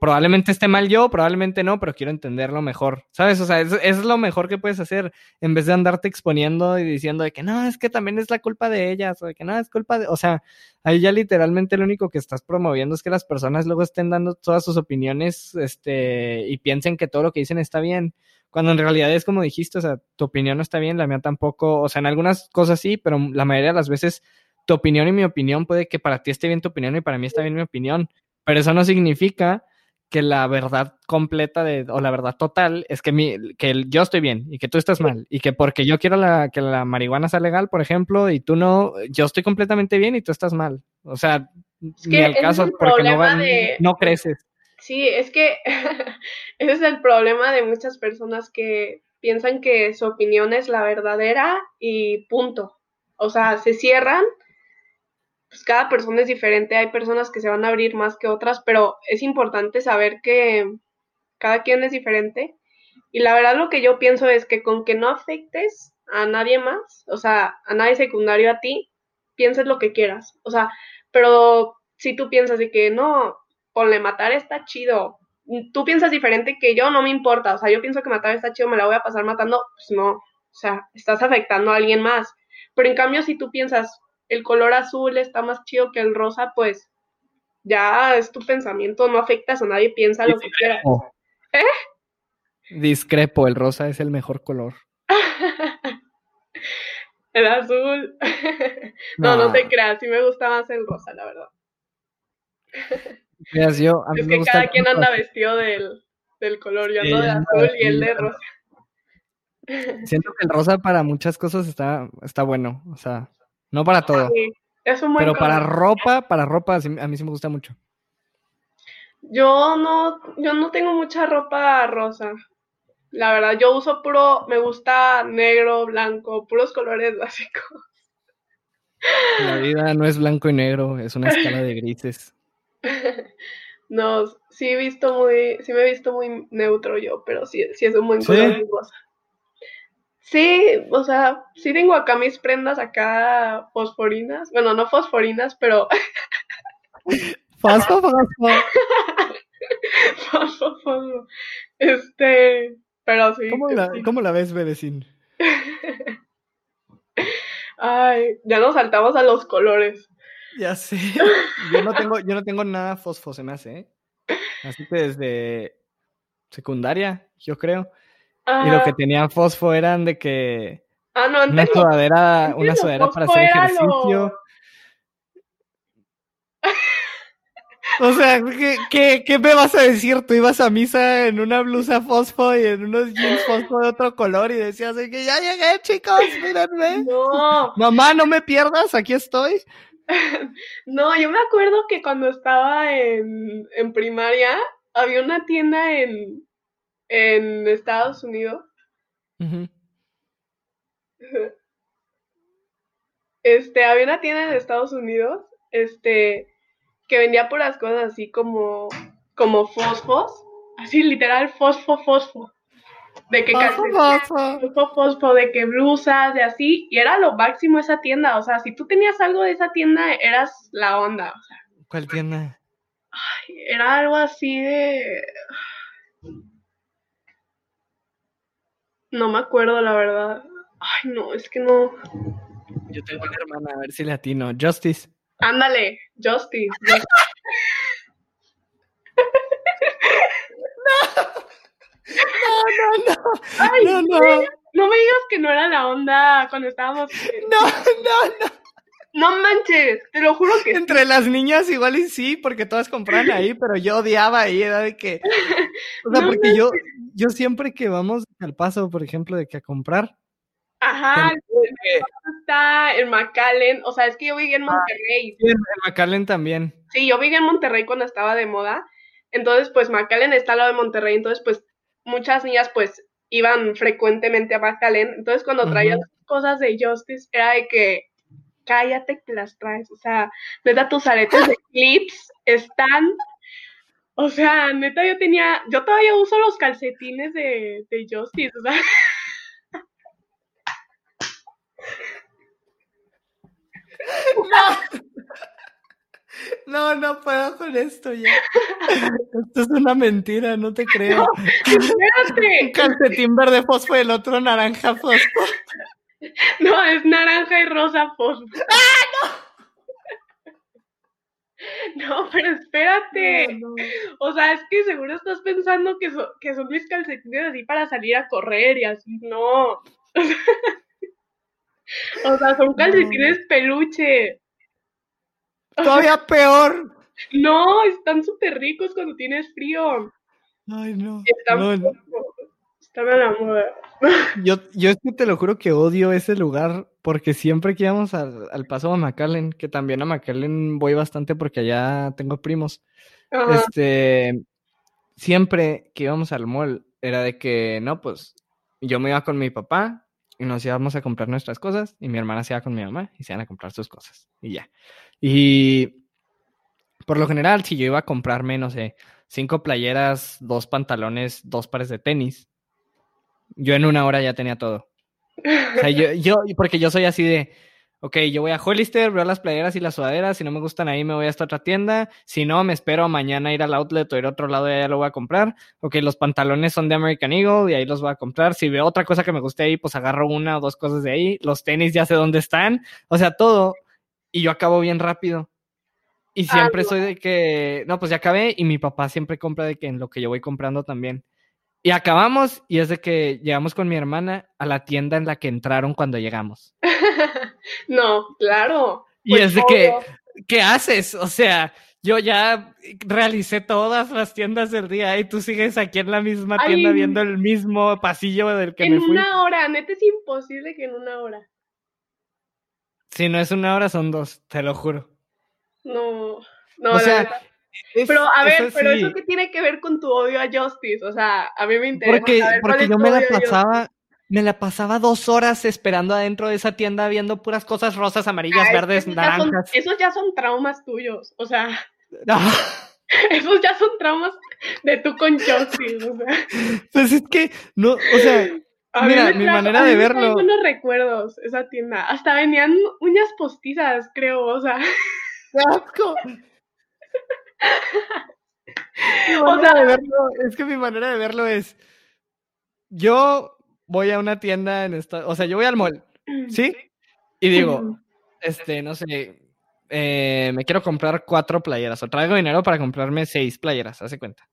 A: probablemente esté mal yo, probablemente no, pero quiero entenderlo mejor, ¿sabes? O sea, es, lo mejor que puedes hacer en vez de andarte exponiendo y diciendo de que no, es que también es la culpa de ellas, o de que no, es culpa de, o sea, ahí ya literalmente lo único que estás promoviendo es que las personas luego estén dando todas sus opiniones, este, y piensen que todo lo que dicen está bien, cuando en realidad es como dijiste, o sea, tu opinión no está bien, la mía tampoco, o sea, en algunas cosas sí, pero la mayoría de las veces tu opinión y mi opinión puede que para ti esté bien tu opinión y para mí está bien mi opinión, pero eso no significa que la verdad completa de, o la verdad total es que, mi, que yo estoy bien y que tú estás mal y que porque yo quiero la, que la marihuana sea legal, por ejemplo, y tú no, yo estoy completamente bien y tú estás mal. O sea, ni el caso porque no, no creces.
B: Sí, es que ese es el problema de muchas personas que piensan que su opinión es la verdadera y punto. O sea, se cierran pues cada persona es diferente, hay personas que se van a abrir más que otras, pero es importante saber que cada quien es diferente. Y la verdad lo que yo pienso es que con que no afectes a nadie más, o sea, a nadie secundario a ti, pienses lo que quieras. O sea, pero si tú piensas de que no, ponle matar está chido, tú piensas diferente que yo, no me importa. O sea, yo pienso que matar está chido, me la voy a pasar matando, pues no. O sea, estás afectando a alguien más. Pero en cambio, si tú piensas, el color azul está más chido que el rosa, pues ya es tu pensamiento, no afectas a nadie, piensa lo que quieras. ¿Eh?
A: Discrepo, el rosa es el mejor color.
B: el azul. no, no, te creas, sí me gusta más el rosa, la verdad.
A: yo,
B: es que cada quien anda vestido del, del color, yo ando de azul y él de rosa.
A: Siento que el rosa para muchas cosas está, está bueno, o sea, no para todo. Pero para ropa, para ropa, a mí sí me gusta mucho.
B: Yo no, yo no tengo mucha ropa rosa. La verdad, yo uso puro, me gusta negro, blanco, puros colores básicos.
A: La vida no es blanco y negro, es una escala de grises.
B: No, sí he visto muy, sí me he visto muy neutro yo, pero sí, sí es un buen color rosa. Sí, o sea, sí tengo acá mis prendas acá fosforinas. Bueno, no fosforinas, pero.
A: Fosfo, fosfo.
B: fosfo, fosfo. Este. Pero sí.
A: ¿Cómo la, ¿cómo la ves, bebecín?
B: Ay, ya nos saltamos a los colores.
A: Ya sé. Yo no tengo, yo no tengo nada fosfo, se me hace, ¿eh? Así que desde secundaria, yo creo. Y lo que tenía fosfo eran de que
B: ah, no,
A: una sudadera, una sudadera para hacer ejercicio. O sea, ¿qué, ¿qué, me vas a decir? Tú ibas a misa en una blusa fosfo y en unos jeans fosfo de otro color y decías que ya llegué, chicos, mírenme.
B: No.
A: Mamá, no me pierdas, aquí estoy.
B: no, yo me acuerdo que cuando estaba en, en primaria había una tienda en, en Estados Unidos. Este, había una tienda en Estados Unidos, este, que vendía puras cosas así como, como fosfos, así literal fosfo, fosfo. De que fosfo, fosfo, de que blusas, de así, y era lo máximo esa tienda, o sea, si tú tenías algo de esa tienda, eras la onda, o sea.
A: ¿Cuál tienda?
B: era algo así de... No me acuerdo, la verdad. Ay, no, es que no.
A: Yo tengo una hermana, a ver si latino. Justice.
B: Ándale, Justice.
A: no, no, no.
B: Ay, no, no. No me digas que no era la onda cuando estábamos.
A: No, no, no.
B: No manches, te lo juro que.
A: Entre las niñas igual y sí, porque todas compraban ahí, pero yo odiaba ahí, era de que. O sea, porque yo, yo siempre que vamos al paso, por ejemplo, de que a comprar.
B: Ajá, está en McAllen, o sea, es que yo viví en ah, Monterrey.
A: Sí, en McAllen también.
B: Sí, yo viví en Monterrey cuando estaba de moda, entonces pues McAllen está al lado de Monterrey, entonces pues muchas niñas pues iban frecuentemente a McAllen, entonces cuando traían cosas de Justice era de que cállate que las traes, o sea, neta tus aretes de clips están o sea, neta, yo tenía, yo todavía uso los calcetines de, de Justice, o sea.
A: No. No, puedo con esto ya. Esto es una mentira, no te creo. espérate. Un calcetín verde fosfo y el otro naranja fosfo.
B: No, es naranja y rosa fosfo.
A: ¡Ah, no!
B: No, pero espérate. O sea, es que seguro estás pensando que, que son mis calcetines así para salir a correr y así. No. o sea, son calcetines peluche.
A: Todavía peor.
B: No, están súper ricos cuando tienes frío.
A: Ay, no.
B: Están,
A: no,
B: están a la moda.
A: Yo, yo es que te lo juro que odio ese lugar porque siempre que íbamos al, al paso a McAllen, que también a McAllen voy bastante porque allá tengo primos, este, siempre que íbamos al mall era de que, no, pues yo me iba con mi papá y nos íbamos a comprar nuestras cosas y mi hermana se iba con mi mamá y se iban a comprar sus cosas y ya. Y por lo general, si yo iba a comprarme, no sé, cinco playeras, dos pantalones, dos pares de tenis, yo en una hora ya tenía todo. O sea, yo, yo, porque yo soy así de, ok, yo voy a Hollister, veo las playeras y las sudaderas, si no me gustan ahí me voy a esta otra tienda, si no, me espero mañana ir al outlet o ir a otro lado y ya lo voy a comprar. Ok, los pantalones son de American Eagle y ahí los voy a comprar. Si veo otra cosa que me guste ahí, pues agarro una o dos cosas de ahí. Los tenis ya sé dónde están. O sea, todo. Y yo acabo bien rápido. Y siempre soy de que, no, pues ya acabé y mi papá siempre compra de que en lo que yo voy comprando también. Y acabamos y es de que llegamos con mi hermana a la tienda en la que entraron cuando llegamos.
B: no, claro.
A: Y pues es de que, ¿qué haces? O sea, yo ya realicé todas las tiendas del día y tú sigues aquí en la misma tienda viendo el mismo pasillo del que me fui.
B: En una hora, neta es imposible que en una hora.
A: Si no es una hora, son dos, te lo juro.
B: No, no.
A: O sea,
B: pero a ver, pero eso qué tiene que ver con tu odio a Justice, o sea, a mí me interesa
A: porque, porque yo me la pasaba, me la pasaba dos horas esperando adentro de esa tienda viendo puras cosas rosas, amarillas, verdes, naranjas.
B: esos ya son traumas tuyos, o sea. Esos ya son traumas de tú con Justice, o sea.
A: Pues es que, no, o sea, mira, mi manera de verlo.
B: buenos recuerdos esa tienda. Hasta venían uñas postizas, creo, o sea.
A: asco! O sea, de verlo, es que mi manera de verlo es. Yo voy a una tienda en esta, o sea, yo voy al mall, ¿sí? Y digo, este, no sé, eh, me quiero comprar cuatro playeras, o traigo dinero para comprarme seis playeras, hace cuenta.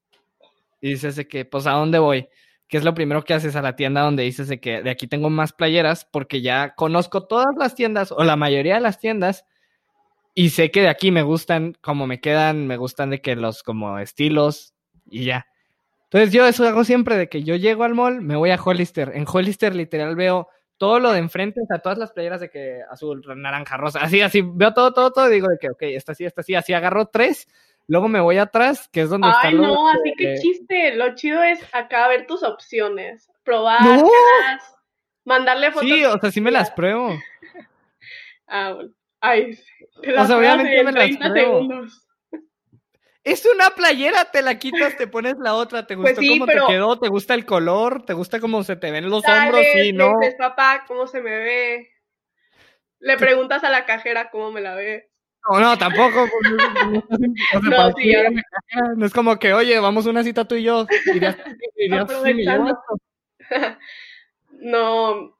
A: Y dices de que, pues, ¿a dónde voy? ¿Qué es lo primero que haces a la tienda donde dices de que de aquí tengo más playeras? Porque ya conozco todas las tiendas, o la mayoría de las tiendas, y sé que de aquí me gustan, como me quedan, me gustan de que los como estilos, y ya. Entonces yo eso hago siempre, de que yo llego al mall, me voy a Hollister. En Hollister literal veo todo lo de enfrente, o sea, todas las playeras de que azul, naranja, rosa, así, así, veo todo, todo, todo, digo de que, ok, esta sí, esta sí, así agarro tres, luego me voy atrás, que es donde
B: Ay, no, así que chiste, lo chido es acá ver tus opciones, probar, mandarle fotos.
A: Sí, o sea, sí me las pruebo.
B: ah, bueno. Ay,
A: te las o sea, obviamente me las. Segundos. Es una playera, te la quitas, te pones la otra, ¿te pues gustó cómo te quedó? ¿Te gusta el color? ¿Te gusta cómo se te ven los hombros? Sí, ¿no?
B: Dices, papá, ¿cómo se me ve? Le preguntas a la cajera cómo me la ve.
A: No, no, tampoco. no, sí, no es como que, oye, vamos a una cita tú y yo.
B: no,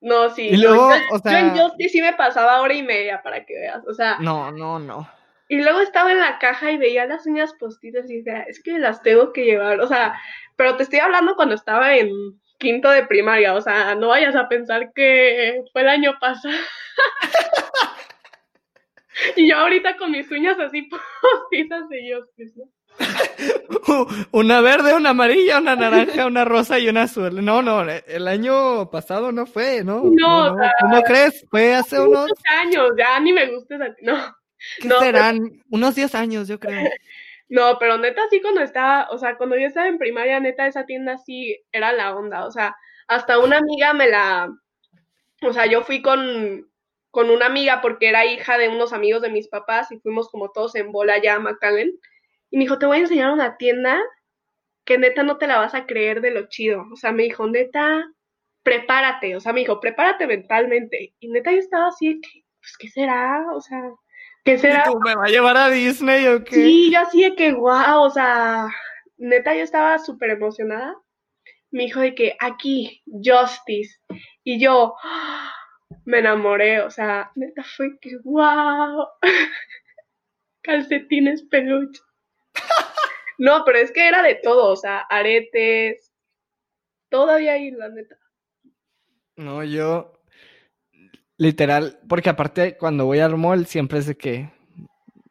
B: no, sí. Y luego, yo, o sea... yo en sí me pasaba hora y media para que veas. O sea.
A: No, no, no.
B: Y luego estaba en la caja y veía las uñas postizas y decía, es que las tengo que llevar. O sea, pero te estoy hablando cuando estaba en quinto de primaria. O sea, no vayas a pensar que fue el año pasado. y yo ahorita con mis uñas así postizas de ellos ¿no?
A: una verde, una amarilla, una naranja, una rosa y una azul. No, no, el año pasado no fue, ¿no?
B: No,
A: no, crees? Fue hace unos
B: años, ya ni me gusta, no.
A: ¿Qué serán? Unos 10 años, yo creo.
B: No, pero neta sí cuando estaba, o sea, cuando yo estaba en primaria, neta esa tienda sí era la onda, o sea, hasta una amiga me la, o sea, yo fui con, con una amiga porque era hija de unos amigos de mis papás y fuimos como todos en bola ya a McAllen y me dijo, te voy a enseñar una tienda que neta no te la vas a creer de lo chido, o sea, me dijo, neta, prepárate, o sea, me dijo, prepárate mentalmente y neta yo estaba así, pues, ¿qué será? O sea, ¿Qué será?
A: ¿Me va a llevar a Disney o qué?
B: Sí, yo así de que, wow, o sea, neta, yo estaba súper emocionada. Me dijo de que aquí, Justice. Y yo me enamoré, o sea, neta fue que, wow. Calcetines peluche. No, pero es que era de todo, o sea, aretes. Todavía ahí, la neta.
A: No, yo, Literal, porque aparte cuando voy al mall siempre es de que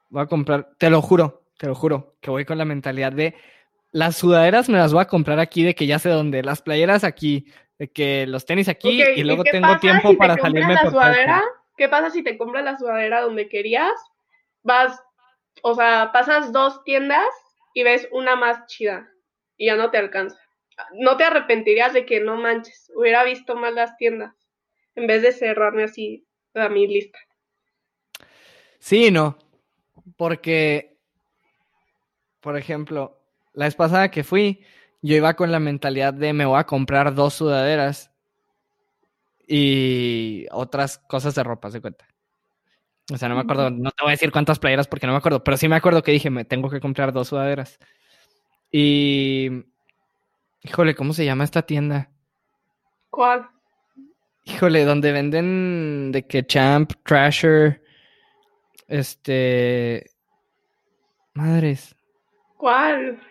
A: voy a comprar, te lo juro, te lo juro, que voy con la mentalidad de las sudaderas me las voy a comprar aquí, de que ya sé dónde, las playeras aquí, de que los tenis aquí y luego tengo tiempo para salirme
B: por sudadera, ¿Qué pasa si te compras la sudadera donde querías? Vas, o sea, pasas dos tiendas y ves una más chida y ya no te alcanza. No te arrepentirías de que no manches, hubiera visto más las tiendas en vez de cerrarme así a mi lista.
A: Sí, no, porque, por ejemplo, la vez pasada que fui, yo iba con la mentalidad de me voy a comprar dos sudaderas y otras cosas de ropa, se cuenta. O sea, no me acuerdo, no te voy a decir cuántas playeras porque no me acuerdo, pero sí me acuerdo que dije, me tengo que comprar dos sudaderas. Y... Híjole, ¿cómo se llama esta tienda?
B: ¿Cuál?
A: Híjole, donde venden de que Champ, Trasher, este... Madres.
B: ¿Cuál?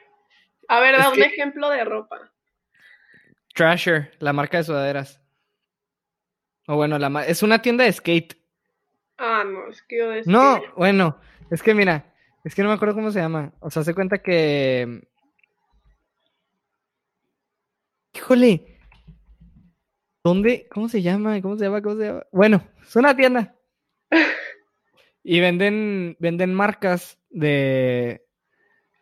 B: A ver, da un ejemplo de ropa.
A: Trasher, la marca de sudaderas. O bueno, la es una tienda de skate.
B: Ah, no, es que yo de
A: No, bueno, es que mira, es que no me acuerdo cómo se llama. O sea, se cuenta que... Híjole, ¿Dónde? ¿Cómo se llama? ¿Cómo se llama? ¿Cómo se llama? Bueno, es una tienda. Y venden, venden marcas de,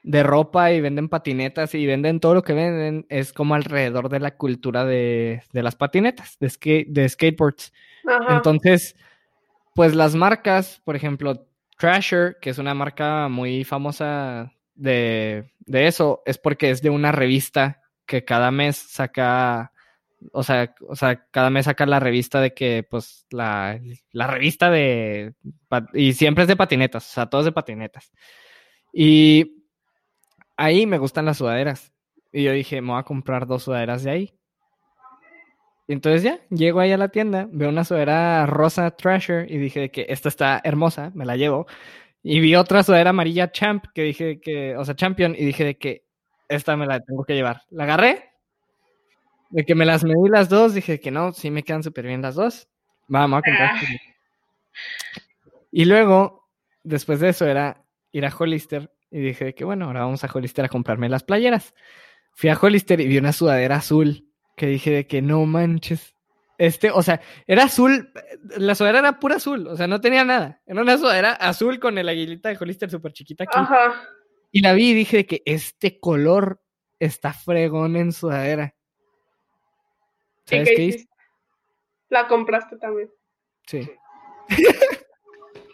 A: de ropa y venden patinetas y venden todo lo que venden. Es como alrededor de la cultura de, de las patinetas, de, skate, de skateboards.
B: Ajá.
A: Entonces, pues las marcas, por ejemplo, Trasher, que es una marca muy famosa de, de eso, es porque es de una revista que cada mes saca o sea, o sea, cada mes saca la revista de que, pues, la, la revista de, y siempre es de patinetas, o sea, todo es de patinetas. Y ahí me gustan las sudaderas. Y yo dije, me voy a comprar dos sudaderas de ahí. Y entonces ya, llego ahí a la tienda, veo una sudadera rosa Treasure y dije que esta está hermosa, me la llevo. Y vi otra sudadera amarilla Champ que dije que, o sea, Champion, y dije que esta me la tengo que llevar. La agarré, de que me las medí las dos, dije que no, sí me quedan súper bien las dos. Vamos a comprar. Y luego, después de eso, era ir a Hollister y dije que bueno, ahora vamos a Hollister a comprarme las playeras. Fui a Hollister y vi una sudadera azul que dije de que no manches. Este, o sea, era azul, la sudadera era pura azul, o sea, no tenía nada. Era una sudadera azul con el aguilita de Hollister súper chiquita aquí.
B: Ajá.
A: Y la vi y dije de que este color está fregón en sudadera. ¿Sabes
B: qué
A: hice?
B: La compraste también.
A: Sí.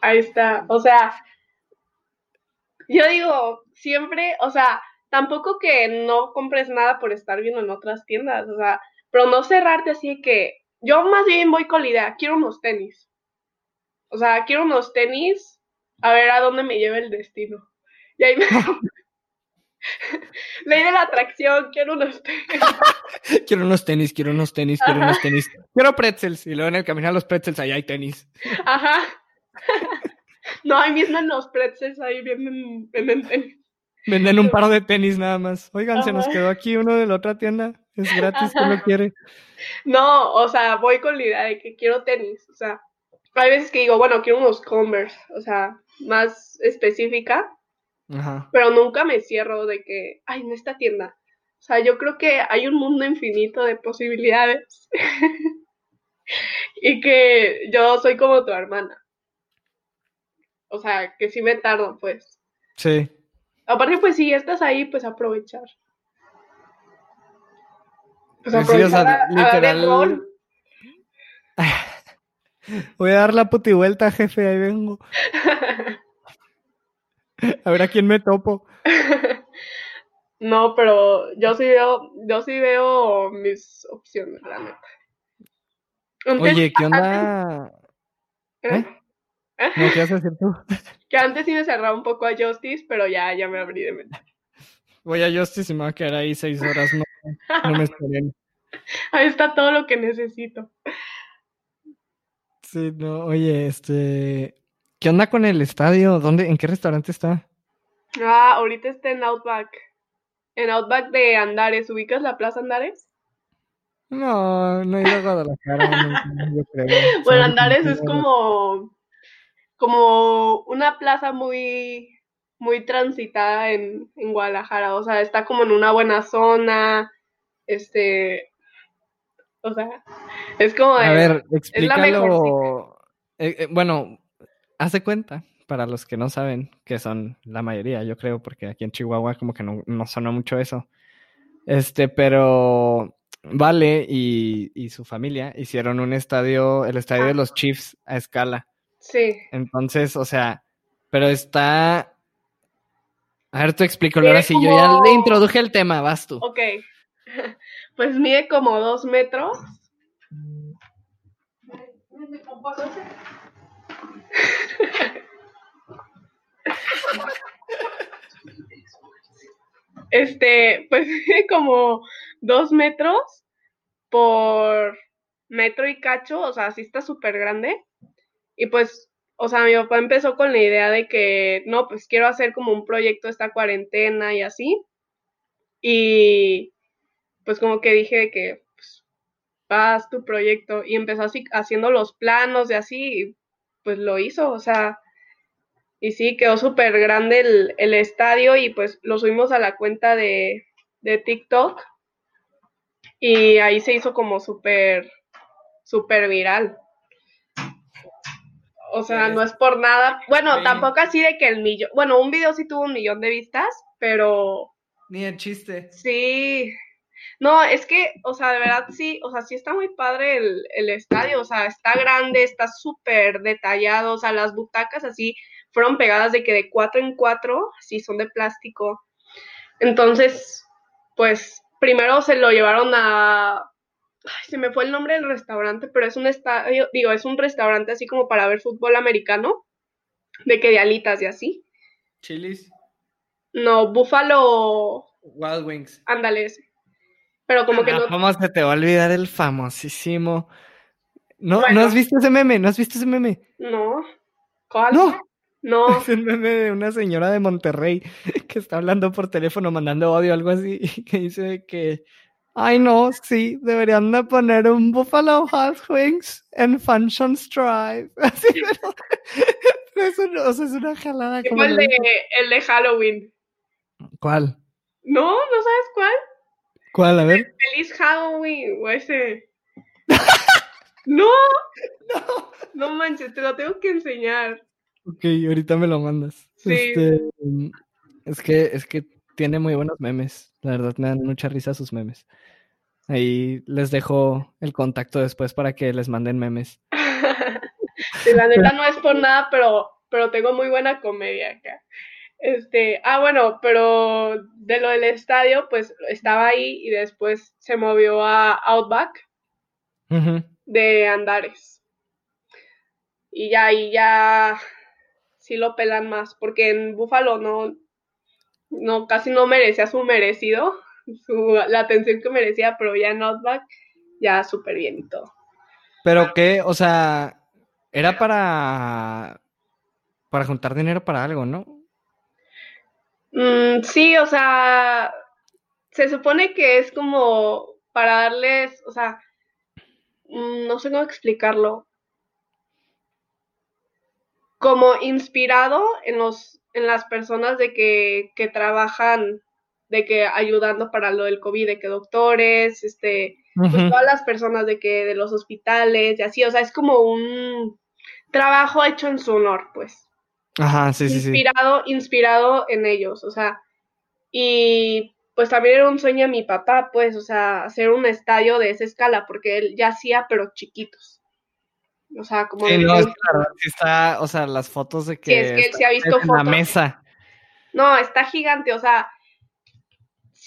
B: Ahí está. O sea, yo digo, siempre, o sea, tampoco que no compres nada por estar viendo en otras tiendas, o sea, pero no cerrarte así que yo más bien voy con la idea, quiero unos tenis. O sea, quiero unos tenis, a ver a dónde me lleva el destino. Y ahí me... Ley de la atracción, quiero unos tenis.
A: quiero unos tenis, quiero unos tenis, quiero unos tenis. Quiero pretzels. Y luego en el camino a los pretzels, ahí hay tenis.
B: Ajá. No, ahí mismo en los pretzels, ahí venden, venden tenis.
A: Venden un par de tenis nada más. Oigan, se nos quedó aquí uno de la otra tienda. Es gratis, ¿quién lo quiere?
B: No, o sea, voy con la idea de que quiero tenis. O sea, hay veces que digo, bueno, quiero unos Converse, o sea, más específica,
A: Ajá.
B: pero nunca me cierro de que, ay, en esta tienda. O sea, yo creo que hay un mundo infinito de posibilidades. y que yo soy como tu hermana. O sea, que sí me tardo, pues.
A: Sí.
B: Aparte, pues si estás ahí, pues aprovechar. Pues
A: sí, o sea,
B: aprovechar a-
A: literal-
B: rol.
A: Voy a dar la puti vuelta, jefe, ahí vengo. A ver a quién me topo.
B: No, pero yo sí veo, yo sí veo mis opciones, la neta. Antes-
A: Oye, ¿qué onda?
B: ¿eh?
A: ¿eh? ¿No qué vas a decir tú?
B: Que antes sí me cerraba un poco a Justice, pero ya, ya me abrí de mente.
A: Voy a Justice y me voy a quedar ahí seis horas. No, no me esperen.
B: Ahí está todo lo que necesito.
A: Sí, no, oye, este. ¿Qué onda con el estadio? ¿Dónde, en qué restaurante está?
B: Ah, ahorita está en Outback. En Outback de Andares. ¿Ubicas la Plaza Andares?
A: No, no he ido a Guadalajara, no, yo creo.
B: Bueno. Andares es como, como una plaza muy, muy transitada en, en Guadalajara. O sea, está como en una buena zona. Este, o sea, es como de,
A: A ver,
B: la
A: explícalo. Eh, eh, bueno, hace cuenta, para los que no saben, que son la mayoría, yo creo, porque aquí en Chihuahua como que no, no sonó mucho eso. Este, pero Vale y, y su familia hicieron un estadio, el estadio de los Chiefs a escala.
B: Sí.
A: Entonces, o sea, pero está. A ver, tú explícalo ahora sí. Yo ya le introduje el tema, vas tú.
B: Ok. Pues mide como dos metros. Este, pues mide como dos metros por metro y cacho, o sea, sí está súper grande. Y pues, o sea, mi papá empezó con la idea de que, no, pues quiero hacer como un proyecto esta cuarentena y así. Y pues como que dije que pues, haz tu proyecto y empezó así haciendo los planos y así, y pues lo hizo, o sea, y sí, quedó súper grande el, el estadio y pues lo subimos a la cuenta de, de TikTok y ahí se hizo como súper, súper viral. O sea, no es por nada. Bueno, tampoco así de que el millón. Bueno, un video sí tuvo un millón de vistas, pero.
A: Ni el chiste.
B: Sí. No, es que, o sea, de verdad sí, o sea, sí está muy padre el, el estadio, o sea, está grande, está súper detallado, o sea, las butacas así fueron pegadas de que de cuatro en cuatro, sí, son de plástico. Entonces, pues, primero se lo llevaron a, se me fue el nombre del restaurante, pero es un estadio, digo, es un restaurante así como para ver fútbol americano, de que de alitas y así.
A: Chilis.
B: No, Buffalo.
A: Wild Wings.
B: Ándale ese. Pero como que
A: Ah,
B: no.
A: ¿Cómo se te va a olvidar el famosísimo? ¿No, ¿No has visto ese meme? ¿No has visto ese meme?
B: No. ¿Cuál?
A: No.
B: No.
A: Es un meme de una señora de Monterrey que está hablando por teléfono, mandando audio o algo así, que dice que, ay no, sí, deberían de poner un Buffalo Hot Wings en Functions Drive. Así, pero, pero es, un- o sea, es una jalada. Como
B: el de, el de Halloween.
A: ¿Cuál?
B: No, ¿no sabes cuál?
A: ¿Cuál? A ver.
B: Feliz Halloween, o ese. no,
A: No.
B: no manches, te lo tengo que enseñar.
A: Ok, ahorita me lo mandas.
B: Sí.
A: Este, mm, es que, es que tiene muy buenos memes. La verdad me dan mucha risa sus memes. Ahí les dejo el contacto después para que les manden memes.
B: Sí, la neta no es por nada, pero, pero tengo muy buena comedia acá. Este, ah, bueno, pero de lo del estadio, pues estaba ahí y después se movió a Outback de Andares. Y ya ahí ya sí lo pelan más, porque en Búfalo no, no, casi no merecía su merecido, su, la atención que merecía, pero ya en Outback ya súper bien y todo.
A: Pero que, o sea, era para para juntar dinero para algo, ¿no?
B: Mm, sí, o sea, se supone que es como para darles, o sea, mm, no sé cómo explicarlo, como inspirado en los, en las personas de que, que trabajan, de que ayudando para lo del COVID, de que doctores, este, pues todas las personas de que, de los hospitales y así, o sea, es como un trabajo hecho en su honor, pues
A: Ajá, sí, sí, sí.
B: inspirado, inspirado en ellos, o sea, y pues también era un sueño de mi papá, pues, o sea, hacer un estadio de esa escala, porque él ya hacía, pero chiquitos. O sea, como
A: Sí, no, está, o sea, las fotos de que
B: Sí, es que él sí ha visto
A: en la mesa.
B: No, está gigante, o sea,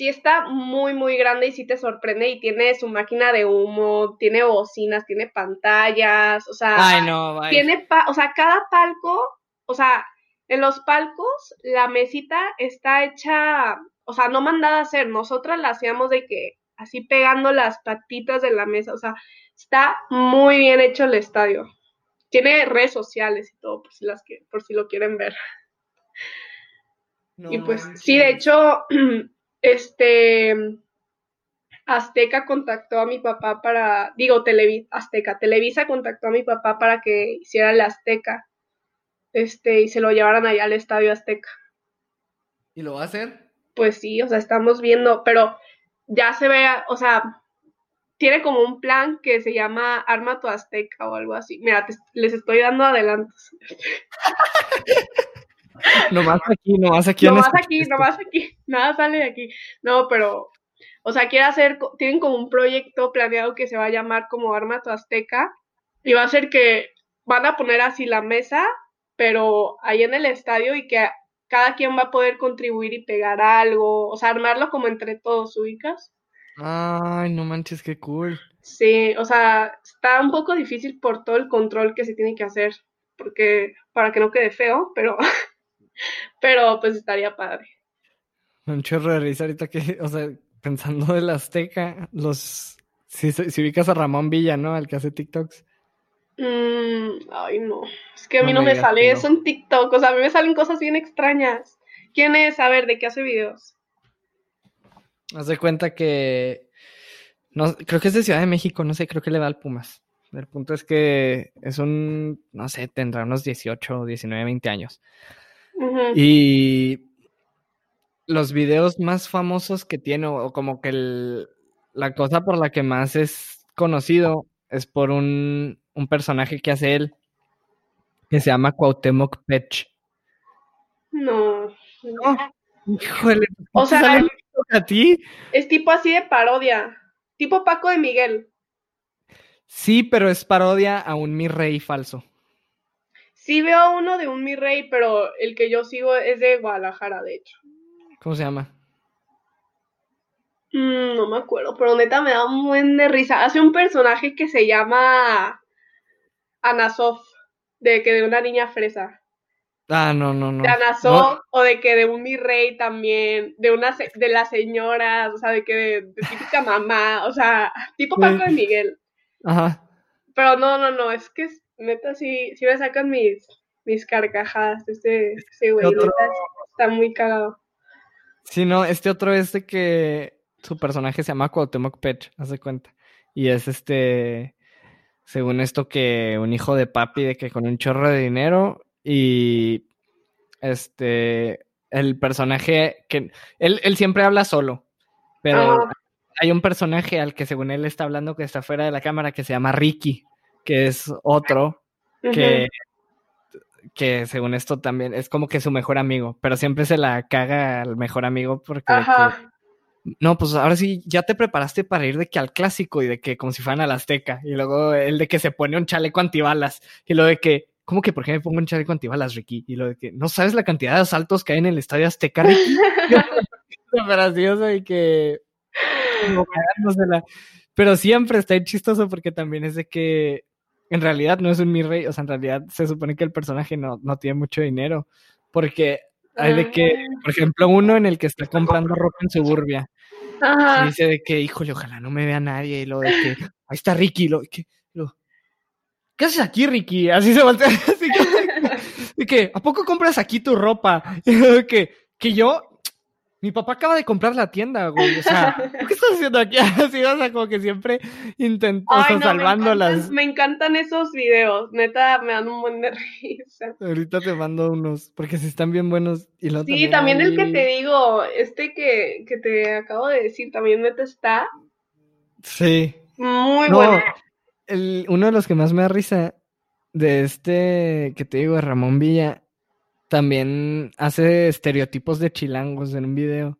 B: sí está muy, muy grande y sí te sorprende y tiene su máquina de humo, tiene bocinas, tiene pantallas, o sea,
A: Ay, no, vaya.
B: tiene, pa- o sea, cada palco, o sea, en los palcos la mesita está hecha, o sea, no mandada a hacer, nosotras la hacíamos de que así pegando las patitas de la mesa, o sea, está muy bien hecho el estadio. Tiene redes sociales y todo, por si las que, por si lo quieren ver.
A: No
B: Y pues sí, de hecho, este Azteca contactó a mi papá para, digo, Televi Azteca, Televisa contactó a mi papá para que hiciera la Azteca, este, y se lo llevaran allá al Estadio Azteca.
A: ¿Y lo va a hacer?
B: Pues sí, o sea, estamos viendo, pero ya se ve, o sea, tiene como un plan que se llama Arma tu Azteca o algo así. Mira, te- les estoy dando adelantos.
A: Nomás aquí, nomás aquí.
B: Nomás aquí, nomás aquí, nada sale de aquí. No, pero, o sea, quiere hacer, tienen como un proyecto planeado que se va a llamar como Arma tu Azteca y va a ser que van a poner así la mesa, pero ahí en el estadio y que cada quien va a poder contribuir y pegar algo, o sea, armarlo como entre todos, ¿ubicas?
A: Ay, no manches, qué cool.
B: Sí, o sea, está un poco difícil por todo el control que se tiene que hacer, porque para que no quede feo, pero, pero pues estaría padre.
A: Un chorro de risa ahorita que, o sea, pensando del Azteca, los... Si, si ubicas a Ramón Villa, ¿no? El que hace TikToks.
B: Mm, ay, no. Es que a mí
A: No
B: no,
A: me
B: sale
A: no.
B: eso en TikTok. O sea, a mí me salen cosas bien extrañas. ¿Quién es? A ver, ¿de qué hace videos?
A: Haz de cuenta que... No, creo que es de Ciudad de México, no sé, creo que le va al Pumas. El punto es que es un, no sé, tendrá unos 18, 19, 20 años. Y los videos más famosos que tiene, o como que el- la cosa por la que más es conocido, es por un, un personaje que hace él, que se llama Cuauhtémoc Pech.
B: No.
A: No. Híjole.
B: O sea,
A: a ti?
B: Es tipo así de parodia. Tipo Paco de Miguel.
A: Sí, pero es parodia a un mi rey falso.
B: Sí veo uno de un mi rey, pero el que yo sigo es de Guadalajara, de hecho.
A: ¿Cómo se llama?
B: Mm, no me acuerdo, pero neta me da un buen de risa. Hace un personaje que se llama Anasof, de que de una niña fresa.
A: Ah, no, no, no.
B: De Anasof, o de que de un mi rey también, de una de las señoras, o sea, de que de, típica mamá, o sea, tipo Paco de Miguel.
A: Ajá.
B: Pero no, no, no, es que neta sí, sí me sacan mis, mis carcajadas. Este, este güey, está muy cagado.
A: Sí, no, este otro es de que su personaje se llama Cuauhtémoc Pech, hace cuenta. Y es este, según esto, que un hijo de papi de que con un chorro de dinero y este, el personaje que, él, él siempre habla solo, pero hay un personaje al que según él está hablando que está fuera de la cámara que se llama Ricky, que es otro que, que según esto también es como que su mejor amigo, pero siempre se la caga al mejor amigo porque... no, pues ahora sí, ya te preparaste para ir de que al clásico y de que como si fueran al Azteca. Y luego el de que se pone un chaleco antibalas. Y lo de que, ¿cómo que por qué me pongo un chaleco antibalas, Ricky? Y lo de que, ¿no sabes la cantidad de asaltos que hay en el estadio Azteca, Ricky? gracioso y que. Pero siempre está chistoso porque también es de que en realidad no es un mi rey, o sea, en realidad se supone que el personaje no, no tiene mucho dinero, porque hay de que, ah. por ejemplo, uno en el que está comprando ropa en Suburbia, y dice de que, híjole, ojalá no me vea nadie, y lo de que, ahí está Ricky, lo, que, lo, ¿qué haces aquí, Ricky? Así se voltea, así que, que, ¿a poco compras aquí tu ropa? Y que, que yo, mi papá acaba de comprar la tienda, güey. O sea, ¿qué estás haciendo aquí? Así, o sea, como que siempre intento salvando las.
B: Me encantan esos videos. Neta, me dan un buen de risa.
A: Ahorita te mando unos, porque si están bien buenos. Y lo
B: sí, también, el que te digo, este que, que te acabo de decir, también neta está.
A: Sí.
B: Muy bueno.
A: El, uno de los que más me da risa de este que te digo, de Ramón Villa, también hace estereotipos de chilangos en un video.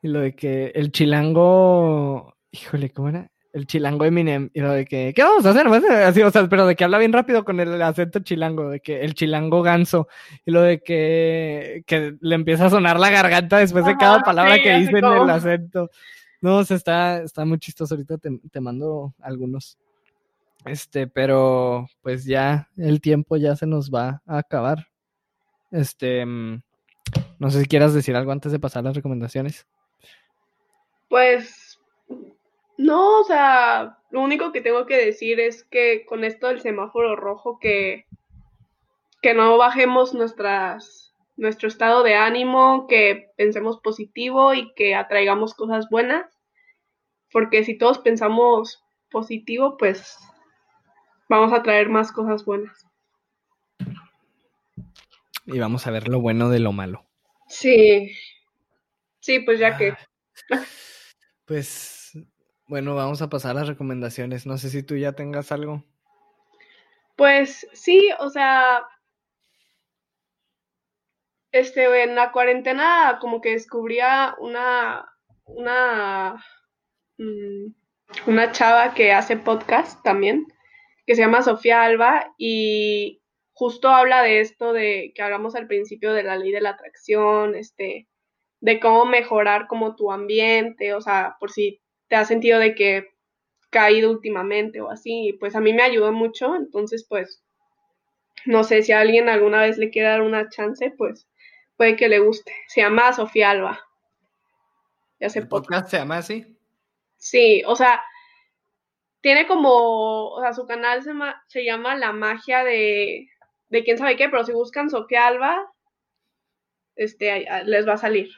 A: Y lo de que el chilango, híjole, ¿cómo era? El chilango Eminem. Y lo de que, ¿qué vamos a hacer? Así, o sea, pero de que habla bien rápido con el acento chilango, de que el chilango ganso. Y lo de que, que le empieza a sonar la garganta después de cada palabra que dice en el acento. No, o sea, está, está muy chistoso. Ahorita te, te mando algunos. Este, pero pues ya el tiempo ya se nos va a acabar. Este, mm, no sé si quieras decir algo antes de pasar las recomendaciones.
B: Pues, no, o sea, lo único que tengo que decir es que con esto del semáforo rojo, que, que no bajemos nuestras, nuestro estado de ánimo, que pensemos positivo y que atraigamos cosas buenas, porque si todos pensamos positivo, pues vamos a traer más cosas buenas
A: y vamos a ver lo bueno de lo malo.
B: Sí, sí, pues ya que.
A: Ah. Pues bueno, vamos a pasar a las recomendaciones. No sé si tú ya tengas algo.
B: Pues sí, o sea, este, en la cuarentena como que descubría una, una, mm, una chava que hace podcast también, que se llama Sofía Alba y justo habla de esto de que hablamos al principio de la ley de la atracción, este, de cómo mejorar como tu ambiente, o sea, por si te has sentido de que caído últimamente o así, pues a mí me ayudó mucho, entonces pues no sé si a alguien alguna vez le quiere dar una chance, pues puede que le guste. Se llama Sofía Alba.
A: Ya se podcast se llama así?
B: Sí, o sea, tiene como, o sea, su canal se, se llama La magia de, de quién sabe qué, pero si buscan Sofía Alba, este, les va a salir.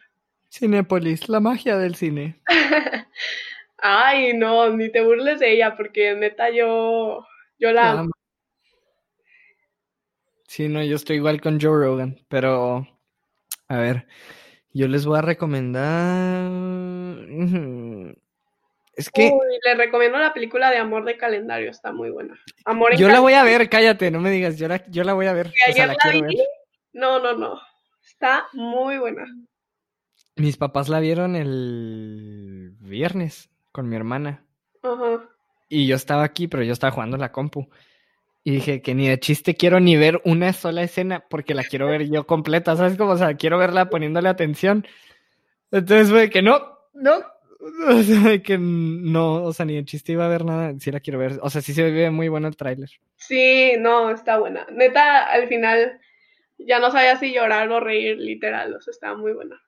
A: Cinépolis, la magia del cine.
B: Ay, no, ni te burles de ella, porque neta yo, yo la amo.
A: Sí, no, yo estoy igual con Joe Rogan, pero a ver, yo les voy a recomendar. Es que.
B: Uy, le recomiendo la película de Amor de Calendario, está muy buena. Amor en
A: yo la voy a ver, cállate, no me digas. Yo la, yo la voy a ver. O sea, la
B: vi.
A: ver.
B: No, no, no. Está muy buena.
A: Mis papás la vieron el viernes con mi hermana.
B: Ajá.
A: Y yo estaba aquí, pero yo estaba jugando en la compu. Y dije que ni de chiste quiero ni ver una sola escena porque la quiero ver yo completa, ¿sabes? Como, o sea, quiero verla poniéndole atención. Entonces fue que no, no. O sea, que no, o sea, ni de chiste iba a ver nada. Sí la quiero ver. O sea, sí se ve muy bueno el tráiler.
B: Sí, no, está buena. Neta, al final ya no sabía si llorar o reír, literal. O sea, está muy buena.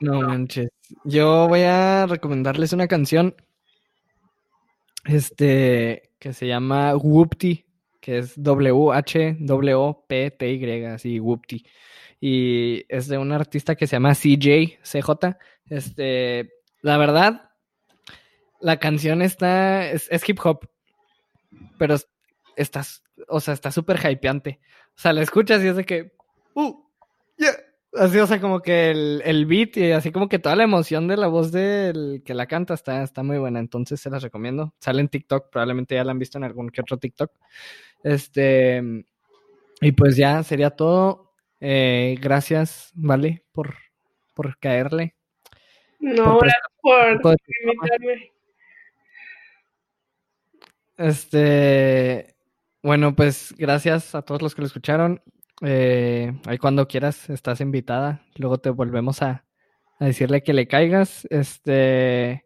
A: No manches. Yo voy a recomendarles una canción. Este, que se llama Whoopty, que es W-H-W-P-T-Y, así, Whoopty. Y es de un artista que se llama CJ, CJ. Este, la verdad, la canción está, es, es hip hop, pero es- está, o sea, está súper hypeante. O sea, la escuchas y es de que, uh, yeah. Así, o sea, como que el, el beat y así como que toda la emoción de la voz del que la canta está, está muy buena. Entonces se las recomiendo. Sale en TikTok, probablemente ya la han visto en algún que otro TikTok. Este, y pues ya sería todo. Eh, gracias, Vale, por, por caerle.
B: No,
A: Por
B: por
A: fama.
B: invitarme.
A: Este, bueno, pues gracias a todos los que lo escucharon. Eh, ahí cuando quieras estás invitada. Luego te volvemos a, a decirle que le caigas. Este,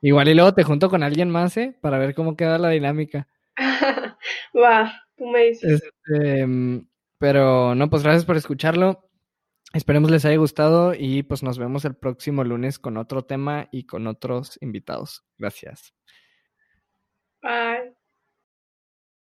A: igual y luego te junto con alguien más, ¿eh? Para ver cómo queda la dinámica.
B: Va, tú me dices.
A: Este, pero no, pues gracias por escucharlo. Esperemos les haya gustado y pues nos vemos el próximo lunes con otro tema y con otros invitados. Gracias.
B: Bye.